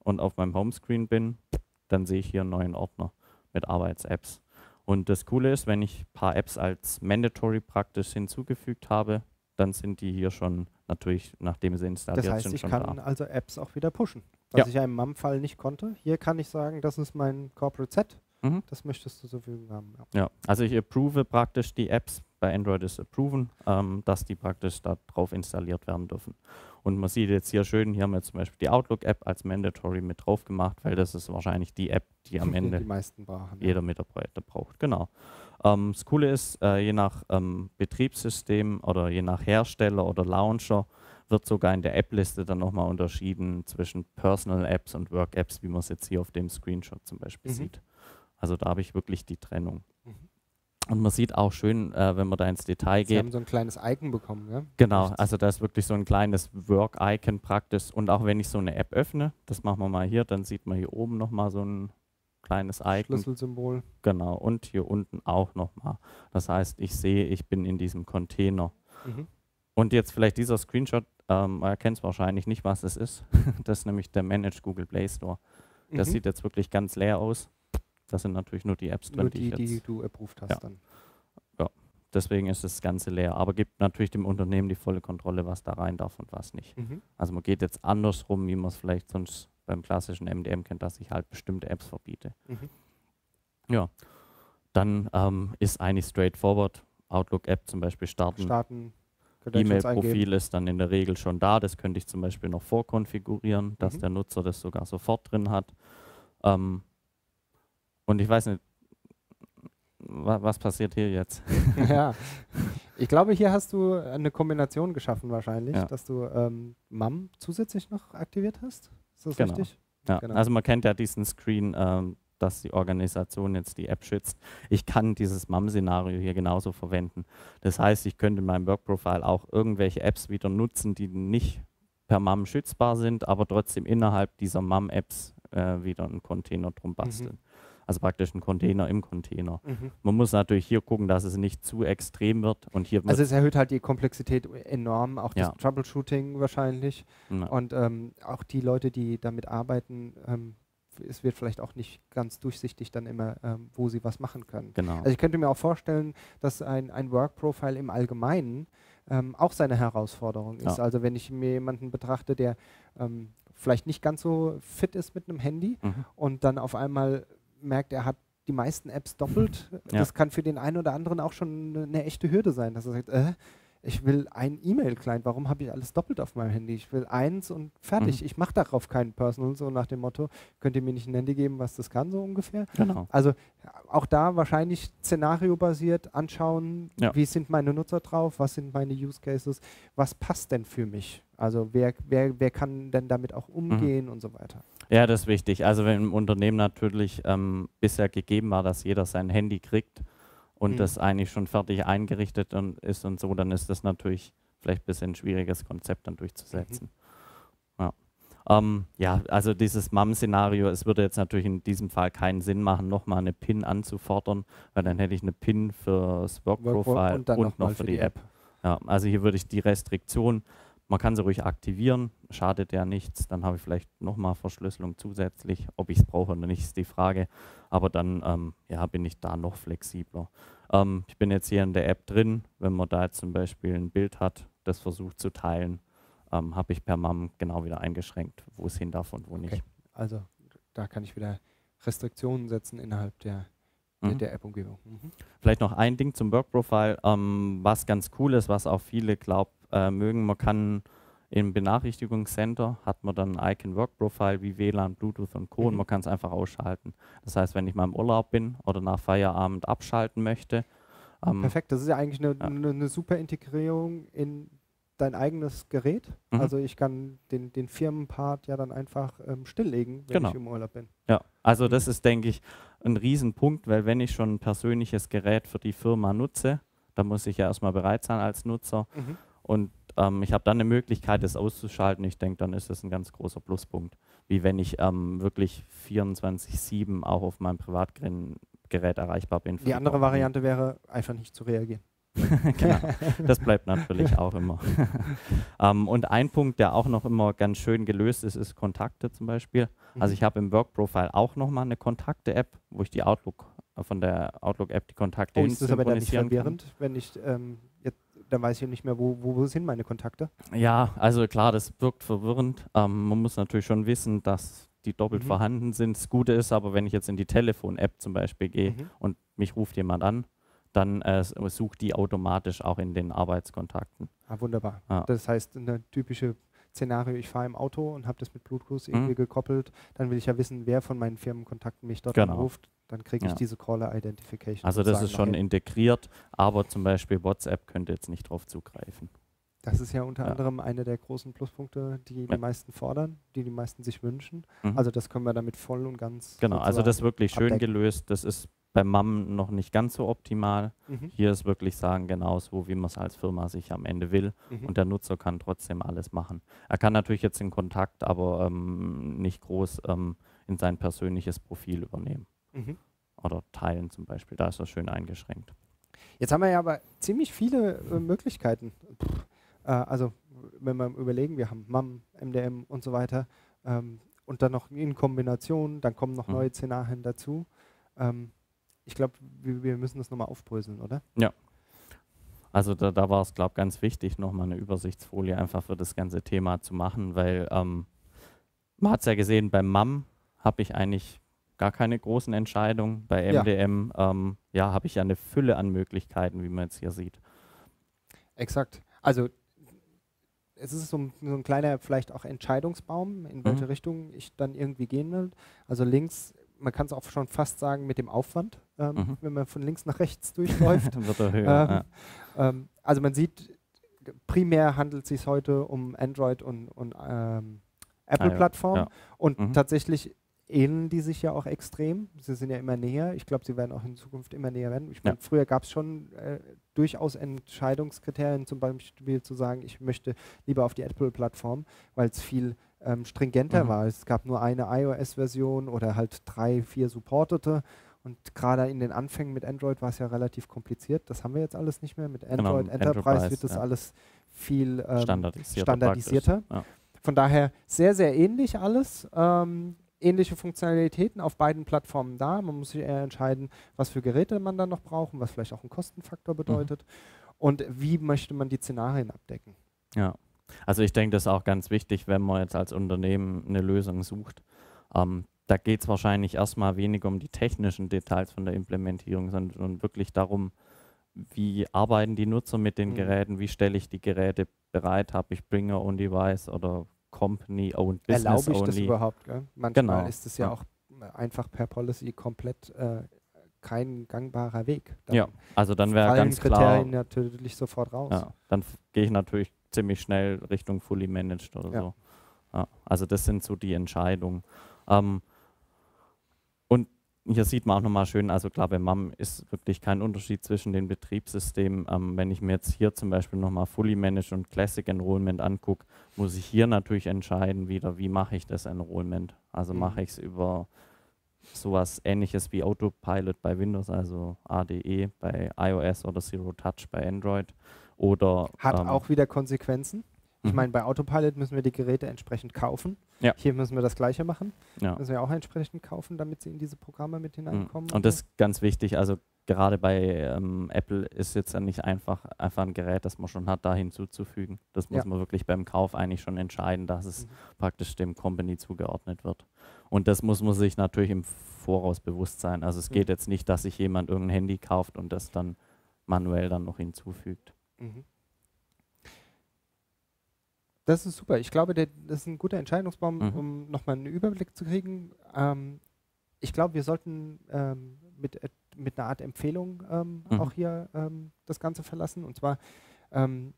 B: und auf meinem Homescreen bin, dann sehe ich hier einen neuen Ordner mit Arbeits-Apps. Und das Coole ist, wenn ich ein paar Apps als Mandatory praktisch hinzugefügt habe, dann sind die hier schon natürlich, nachdem sie installiert sind,
A: Das heißt, ich
B: schon
A: kann
B: da.
A: also Apps auch wieder pushen, was ja. ich ja im MAM-Fall nicht konnte. Hier kann ich sagen, das ist mein Corporate Set. Mhm. Das möchtest du zur Verfügung haben.
B: Ja. ja. also ich approve praktisch die Apps, bei Android ist approven, ähm, dass die praktisch darauf installiert werden dürfen. Und man sieht jetzt hier schön, hier haben wir zum Beispiel die Outlook-App als Mandatory mit drauf gemacht, weil das ist wahrscheinlich die App, die am Ende
A: die brauchen,
B: jeder. Mitarbeiter braucht. Genau. Ähm, das Coole ist, äh, je nach ähm, Betriebssystem oder je nach Hersteller oder Launcher wird sogar in der App-Liste dann nochmal unterschieden zwischen Personal Apps und Work Apps, wie man es jetzt hier auf dem Screenshot zum Beispiel mhm. sieht. Also da habe ich wirklich die Trennung. Mhm. Und man sieht auch schön, äh, wenn man da ins Detail
A: Sie
B: geht.
A: Sie haben so ein kleines Icon bekommen, ja?
B: Genau, also da ist wirklich so ein kleines Work-Icon praktisch. Und auch wenn ich so eine App öffne, das machen wir mal hier, dann sieht man hier oben nochmal so ein kleines Icon.
A: Schlüsselsymbol.
B: Genau, und hier unten auch nochmal. Das heißt, ich sehe, ich bin in diesem Container. Mhm. Und jetzt vielleicht dieser Screenshot, ähm, man erkennt wahrscheinlich nicht, was es ist. das ist nämlich der Managed Google Play Store. Das mhm. sieht jetzt wirklich ganz leer aus. Das sind natürlich nur die Apps drin,
A: nur die, die, die du approved hast
B: ja.
A: dann.
B: Ja, deswegen ist das Ganze leer. Aber gibt natürlich dem Unternehmen die volle Kontrolle, was da rein darf und was nicht. Mhm. Also man geht jetzt andersrum, wie man es vielleicht sonst beim klassischen MDM kennt, dass ich halt bestimmte Apps verbiete. Mhm. Ja, dann ähm, ist eigentlich straightforward. Outlook-App zum Beispiel starten.
A: Starten.
B: E-Mail-Profil ist dann in der Regel schon da. Das könnte ich zum Beispiel noch vorkonfigurieren, dass mhm. der Nutzer das sogar sofort drin hat. Ähm, und ich weiß nicht, wa was passiert hier jetzt?
A: ja, ich glaube, hier hast du eine Kombination geschaffen wahrscheinlich, ja. dass du ähm, MAM zusätzlich noch aktiviert hast. Ist das
B: genau.
A: richtig?
B: Ja. Genau. Also man kennt ja diesen Screen, ähm, dass die Organisation jetzt die App schützt. Ich kann dieses MAM-Szenario hier genauso verwenden. Das heißt, ich könnte in meinem Work-Profile auch irgendwelche Apps wieder nutzen, die nicht per MAM schützbar sind, aber trotzdem innerhalb dieser MAM-Apps äh, wieder einen Container drum basteln. Mhm. Also praktisch ein Container im Container. Mhm. Man muss natürlich hier gucken, dass es nicht zu extrem wird. Und hier
A: also es erhöht halt die Komplexität enorm, auch das ja. Troubleshooting wahrscheinlich. Ja. Und ähm, auch die Leute, die damit arbeiten, ähm, es wird vielleicht auch nicht ganz durchsichtig dann immer, ähm, wo sie was machen können.
B: Genau.
A: Also ich könnte mir auch vorstellen, dass ein, ein Work-Profile im Allgemeinen ähm, auch seine Herausforderung ist. Ja. Also wenn ich mir jemanden betrachte, der ähm, vielleicht nicht ganz so fit ist mit einem Handy mhm. und dann auf einmal merkt, er hat die meisten Apps doppelt. Ja. Das kann für den einen oder anderen auch schon eine, eine echte Hürde sein, dass er sagt, äh, ich will ein E-Mail-Client, warum habe ich alles doppelt auf meinem Handy? Ich will eins und fertig.
B: Mhm.
A: Ich mache darauf keinen Personal, so nach dem Motto, könnt ihr mir nicht ein Handy geben, was das kann, so ungefähr.
B: Genau.
A: Also auch da wahrscheinlich szenariobasiert anschauen,
B: Ja.
A: wie sind meine Nutzer drauf, was sind meine Use Cases, was passt denn für mich? Also wer, wer, wer kann denn damit auch umgehen und so weiter.
B: Ja, das ist wichtig. Also wenn im Unternehmen natürlich ähm, bisher gegeben war, dass jeder sein Handy kriegt und
A: Mhm.
B: das eigentlich schon fertig eingerichtet und ist und so, dann ist das natürlich vielleicht ein bisschen ein schwieriges Konzept dann durchzusetzen. Ja. Ähm, ja, also dieses MAM-Szenario, es würde jetzt natürlich in diesem Fall keinen Sinn machen, nochmal eine PIN anzufordern, weil dann hätte ich eine PIN fürs Work-Profile und,
A: dann
B: noch
A: nochmal
B: für die App. Ja, also hier würde ich die Restriktion, man kann sie ruhig aktivieren, schadet ja nichts, dann habe ich vielleicht nochmal Verschlüsselung zusätzlich, ob ich es brauche oder nicht, ist die Frage, aber dann ähm, ja, bin ich da noch flexibler. Ähm, ich bin jetzt hier in der App drin, wenn man da jetzt zum Beispiel ein Bild hat, das versucht zu teilen, ähm, habe ich per MAM genau wieder eingeschränkt, wo es hin darf und wo nicht.
A: Okay. Also da kann ich wieder Restriktionen setzen innerhalb der,
B: Mhm.
A: der App-Umgebung. Mhm.
B: Vielleicht noch ein Ding zum Work-Profile, ähm, was ganz cool ist, was auch viele glaub, äh, mögen. Man kann im Benachrichtigungscenter hat man dann ein Icon Work-Profile wie WLAN, Bluetooth und Co. Und
A: Mhm.
B: man kann es einfach ausschalten. Das heißt, wenn ich mal im Urlaub bin oder nach Feierabend abschalten möchte, ähm,
A: Perfekt, das ist ja eigentlich eine,
B: ja.
A: eine, super Integrierung in dein eigenes Gerät.
B: Mhm.
A: Also ich kann den, den Firmenpart ja dann einfach ähm, stilllegen, wenn
B: Genau.
A: ich im Urlaub bin.
B: Ja, also das ist, denke ich, ein Riesenpunkt, weil wenn ich schon ein persönliches Gerät für die Firma nutze, dann muss ich ja erstmal bereit sein als Nutzer und ähm, ich habe dann eine Möglichkeit, das auszuschalten. Ich denke, dann ist das ein ganz großer Pluspunkt. Wie wenn ich ähm, wirklich 24-7 auch auf meinem Privatgerät erreichbar bin.
A: Die andere. Variante wäre, einfach nicht zu reagieren.
B: genau. Das bleibt natürlich auch immer. ähm, und ein Punkt, der auch noch immer ganz schön gelöst ist, ist Kontakte zum Beispiel. Also ich habe im Work-Profile auch nochmal eine Kontakte-App, wo ich die Outlook äh, von der Outlook-App die Kontakte
A: Oh, ist das aber dann nicht
B: kann.
A: verwirrend, wenn ich ähm, jetzt, dann weiß ich nicht mehr, wo, wo, wo sind meine Kontakte?
B: Ja, also klar, das wirkt verwirrend. Ähm, man muss natürlich schon wissen, dass die doppelt
A: Mhm.
B: vorhanden sind. Das Gute ist aber, wenn ich jetzt in die Telefon-App zum Beispiel gehe
A: Mhm.
B: und mich ruft jemand an, dann äh, sucht die automatisch auch in den Arbeitskontakten.
A: Ah, wunderbar.
B: Ja.
A: Das heißt, eine typische Szenario, ich fahre im Auto und habe das mit Bluetooth
B: Mhm.
A: irgendwie gekoppelt, dann will ich ja wissen, wer von meinen Firmenkontakten mich dort
B: Genau.
A: anruft, dann kriege ich
B: Ja.
A: diese Caller Identification.
B: Also das ist schon integriert, aber zum Beispiel WhatsApp könnte jetzt nicht drauf zugreifen.
A: Das ist ja unter
B: Ja.
A: anderem einer der großen Pluspunkte, die die meisten fordern, die die meisten sich wünschen.
B: Mhm.
A: Also das können wir damit voll und ganz
B: genau, also das ist wirklich schön
A: abdecken.
B: gelöst. Das ist beim MAM noch nicht ganz so optimal.
A: Mhm.
B: Hier ist wirklich sagen, genau so, wie man es als Firma sich am Ende will.
A: Mhm.
B: Und der Nutzer kann trotzdem alles machen. Er kann natürlich jetzt den Kontakt, aber ähm, nicht groß ähm, in sein persönliches Profil übernehmen
A: Mhm.
B: oder teilen zum Beispiel. Da ist er schön eingeschränkt.
A: Jetzt haben wir ja aber ziemlich viele äh, Möglichkeiten. Pff, äh, also wenn wir überlegen, wir haben MAM, MDM und so weiter ähm, und dann noch in Kombination, dann kommen noch
B: Mhm.
A: neue Szenarien dazu. Ähm, ich glaube, wir, wir müssen das nochmal aufbröseln, oder?
B: Also da, da war es, glaube ich, ganz wichtig, nochmal eine Übersichtsfolie einfach für das ganze Thema zu machen, weil ähm, man hat es ja gesehen, beim MAM habe ich eigentlich gar keine großen Entscheidungen. Bei
A: Ja.
B: MDM ähm, ja, habe ich ja eine Fülle an Möglichkeiten, wie man jetzt hier sieht.
A: Exakt. Also es ist so ein, so ein kleiner vielleicht auch Entscheidungsbaum, in welche
B: Mhm.
A: Richtung ich dann irgendwie gehen will. Also links, man kann es auch schon fast sagen mit dem Aufwand, ähm,
B: Mhm.
A: wenn man von links nach rechts durchläuft.
B: Er höher.
A: Ähm,
B: ja.
A: ähm, also man sieht, primär handelt es sich heute um Android und, und ähm, Apple-Plattformen
B: ja.
A: und
B: Mhm.
A: tatsächlich ähneln die sich ja auch extrem. Sie sind ja immer näher. Ich glaube, sie werden auch in Zukunft immer näher werden. Ich meine,
B: Ja.
A: früher gab es schon äh, durchaus Entscheidungskriterien, zum Beispiel zu sagen, ich möchte lieber auf die Apple-Plattform, weil es viel ähm, stringenter
B: Mhm.
A: war. Es gab nur eine iOS-Version oder halt drei, vier supportete. Und gerade in den Anfängen mit Android war es ja relativ kompliziert. Das haben wir jetzt alles nicht mehr. Mit Android
B: mit
A: Enterprise,
B: Genau, Enterprise,
A: wird das
B: ja.
A: alles viel ähm,
B: standardisierter.
A: standardisierter.
B: praktisch.
A: Von daher sehr, sehr ähnlich alles. Ähm, ähnliche Funktionalitäten auf beiden Plattformen da. Man muss sich eher entscheiden, was für Geräte man dann noch braucht, was vielleicht auch einen Kostenfaktor bedeutet. Und wie möchte man die Szenarien abdecken.
B: Ja. Also ich denke, das ist auch ganz wichtig, wenn man jetzt als Unternehmen eine Lösung sucht. Ähm, da geht es wahrscheinlich erstmal weniger um die technischen Details von der Implementierung, sondern wirklich darum, wie arbeiten die Nutzer mit den
A: Mhm.
B: Geräten, wie stelle ich die Geräte bereit, habe ich Bringer on Device oder Company owned Business
A: Erlaube ich das
B: only.
A: überhaupt? Gell? Manchmal
B: Genau,
A: ist es ja,
B: ja.
A: auch einfach per Policy komplett äh, kein gangbarer Weg.
B: Ja, also dann wäre ganz klar,
A: Kriterien natürlich sofort raus.
B: ja, dann gehe ich natürlich ziemlich schnell Richtung Fully Managed oder
A: Ja.
B: so. Ja, also das sind so die Entscheidungen. Ähm, und hier sieht man auch nochmal schön, also klar, bei MAM ist wirklich kein Unterschied zwischen den Betriebssystemen. Ähm, wenn ich mir jetzt hier zum Beispiel nochmal Fully Managed und Classic Enrollment angucke, muss ich hier natürlich entscheiden wieder, wie mache ich das Enrollment. Also
A: Mhm.
B: mache ich es über sowas ähnliches wie Autopilot bei Windows, also ADE bei iOS oder Zero Touch bei Android. Oder
A: Hat
B: ähm,
A: auch wieder Konsequenzen. Ich
B: mhm.
A: meine, bei Autopilot müssen wir die Geräte entsprechend kaufen.
B: Ja.
A: Hier müssen wir das Gleiche machen.
B: ja.
A: Müssen wir auch entsprechend kaufen, damit sie in diese Programme mit
B: Mhm.
A: hineinkommen.
B: Und das ist ganz wichtig, also gerade bei ähm, Apple ist jetzt ja nicht einfach, einfach ein Gerät, das man schon hat, da hinzuzufügen. Das muss
A: Ja.
B: man wirklich beim Kauf eigentlich schon entscheiden, dass es
A: Mhm.
B: praktisch dem Company zugeordnet wird. Und das muss man sich natürlich im Voraus bewusst sein. Also es
A: Mhm.
B: geht jetzt nicht, dass sich jemand irgendein Handy kauft und das dann manuell dann noch hinzufügt.
A: Mhm. Das ist super. Ich glaube, der, das ist ein guter Entscheidungsbaum,
B: Mhm.
A: um nochmal einen Überblick zu kriegen. Ähm, ich glaube, wir sollten ähm, mit, et- mit einer Art Empfehlung ähm,
B: Mhm.
A: auch hier ähm, das Ganze verlassen. Und zwar ähm,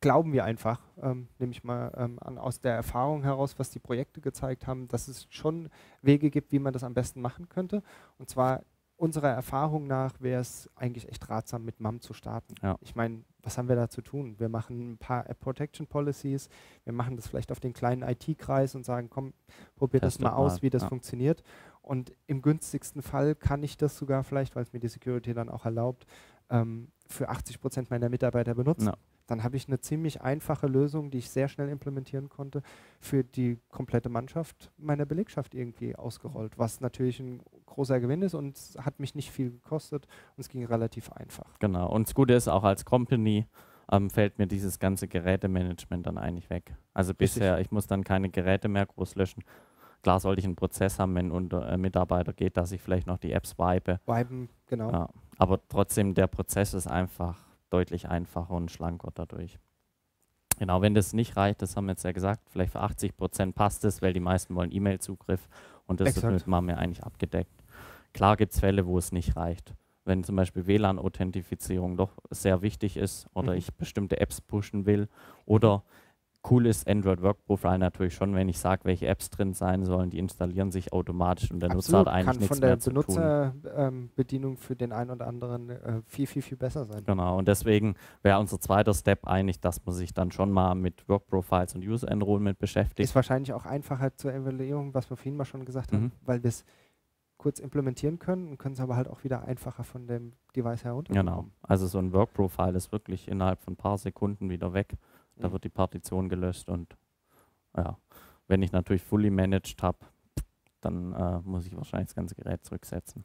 A: glauben wir einfach, ähm, nehme ich mal an, aus der Erfahrung heraus, was die Projekte gezeigt haben, dass es schon Wege gibt, wie man das am besten machen könnte. Und zwar unserer Erfahrung nach wäre es eigentlich echt ratsam, mit MAM zu starten.
B: Ja.
A: Ich meine, was haben wir da zu tun? Wir machen ein paar App Protection Policies, wir machen das vielleicht auf den kleinen IT-Kreis und sagen, komm, probiert das
B: Testet
A: mal aus,
B: mal,
A: wie das
B: ja.
A: funktioniert. Und im günstigsten Fall kann ich das sogar vielleicht, weil es mir die Security dann auch erlaubt, ähm, für 80 Prozent meiner Mitarbeiter benutzen.
B: Ja.
A: Dann habe ich eine ziemlich einfache Lösung, die ich sehr schnell implementieren konnte, für die komplette Mannschaft meiner Belegschaft irgendwie ausgerollt, was natürlich ein großer Gewinn ist und es hat mich nicht viel gekostet und es ging relativ einfach.
B: Genau. Und das Gute ist, auch als Company ähm, fällt mir dieses ganze Gerätemanagement dann eigentlich weg. Also
A: Richtig.
B: bisher, ich muss dann keine Geräte mehr groß löschen. Klar sollte ich einen Prozess haben, wenn unter äh, Mitarbeiter geht, dass ich vielleicht noch die Apps wipe.
A: Viben, genau.
B: Ja. Aber trotzdem, der Prozess ist einfach deutlich einfacher und schlanker dadurch. Genau, wenn das nicht reicht, das haben wir jetzt ja gesagt, vielleicht für 80 Prozent passt es, weil die meisten wollen E-Mail-Zugriff und das
A: Exakt.
B: ist mit MAM ja eigentlich abgedeckt. Klar gibt es Fälle, wo es nicht reicht. Wenn zum Beispiel WLAN-Authentifizierung doch sehr wichtig ist oder
A: Mhm.
B: ich bestimmte Apps pushen will oder cool ist Android Work Profile natürlich schon, wenn ich sage, welche Apps drin sein sollen, die installieren sich automatisch und der Nutzer
A: Absolut,
B: hat eigentlich
A: kann
B: nichts
A: von der
B: mehr zu tun.
A: Benutzerbedienung für den einen oder anderen äh, viel, viel, viel besser sein.
B: Genau, und deswegen wäre unser zweiter Step eigentlich, dass man sich dann schon mal mit Work Profiles und User Enrollment beschäftigt.
A: Ist wahrscheinlich auch einfacher zur Evaluierung, was wir vorhin mal schon gesagt haben,
B: Mhm.
A: weil wir es kurz implementieren können und können es aber halt auch wieder einfacher von dem Device herunter.
B: Genau, also so ein Work Profile ist wirklich innerhalb von ein paar Sekunden wieder weg. Da
A: Mhm.
B: wird die Partition gelöscht und ja, wenn ich natürlich fully managed habe, dann äh, muss ich wahrscheinlich das ganze Gerät zurücksetzen.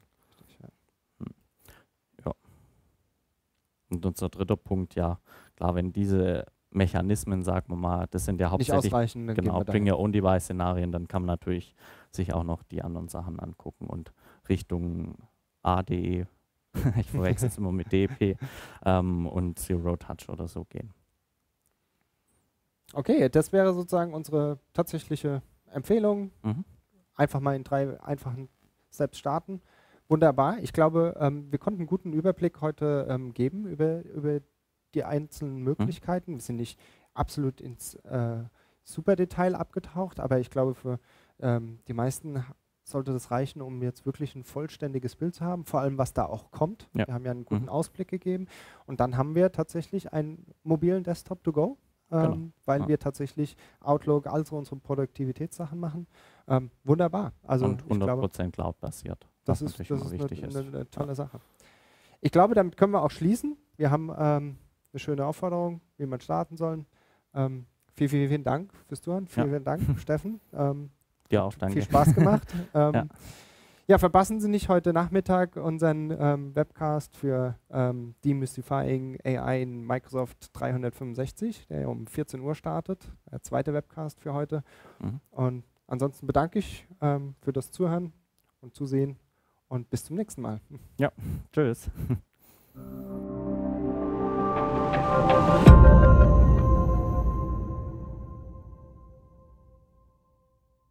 B: Und unser dritter Punkt, ja, klar, wenn diese Mechanismen, sagen wir mal, das sind ja hauptsächlich genau, Bring. Your Own Device Szenarien, dann kann man natürlich sich auch noch die anderen Sachen angucken und Richtung AD, ich verwechsel es immer mit DP ähm, und Zero Touch oder so gehen.
A: Okay, das wäre sozusagen unsere tatsächliche Empfehlung.
B: Mhm.
A: Einfach mal in drei einfachen Steps starten. Wunderbar. Ich glaube, ähm, wir konnten einen guten Überblick heute ähm, geben über, über die einzelnen Möglichkeiten. Wir sind nicht absolut ins äh, Superdetail abgetaucht, aber ich glaube, für ähm, die meisten sollte das reichen, um jetzt wirklich ein vollständiges Bild zu haben, vor allem was da auch kommt.
B: Ja.
A: Wir haben ja einen guten
B: Mhm.
A: Ausblick gegeben und dann haben wir tatsächlich einen mobilen Desktop to go, ähm,
B: Genau.
A: weil
B: Ja.
A: wir tatsächlich Outlook, also unsere Produktivitätssachen machen. Ähm, wunderbar. Also
B: und
A: ich glaube,
B: 100% Cloud-basiert.
A: das
B: was
A: ist, das ist eine, eine, eine tolle Sache. Ich glaube, damit können wir auch schließen. Wir haben ähm, eine schöne Aufforderung, wie man starten soll. Ähm, vielen, vielen, vielen Dank fürs Zuhören. Vielen,
B: Ja.
A: vielen Dank, Steffen. Ähm,
B: Dir auch, danke.
A: viel Spaß gemacht. ähm,
B: Ja.
A: ja. verpassen Sie nicht heute Nachmittag unseren ähm, Webcast für ähm, Demystifying AI in Microsoft 365, der um 14 Uhr startet. Der zweite Webcast für heute.
B: Mhm.
A: Und ansonsten bedanke ich ähm, für das Zuhören und Zusehen und bis zum nächsten Mal.
B: Tschüss.
C: Thank Thank you.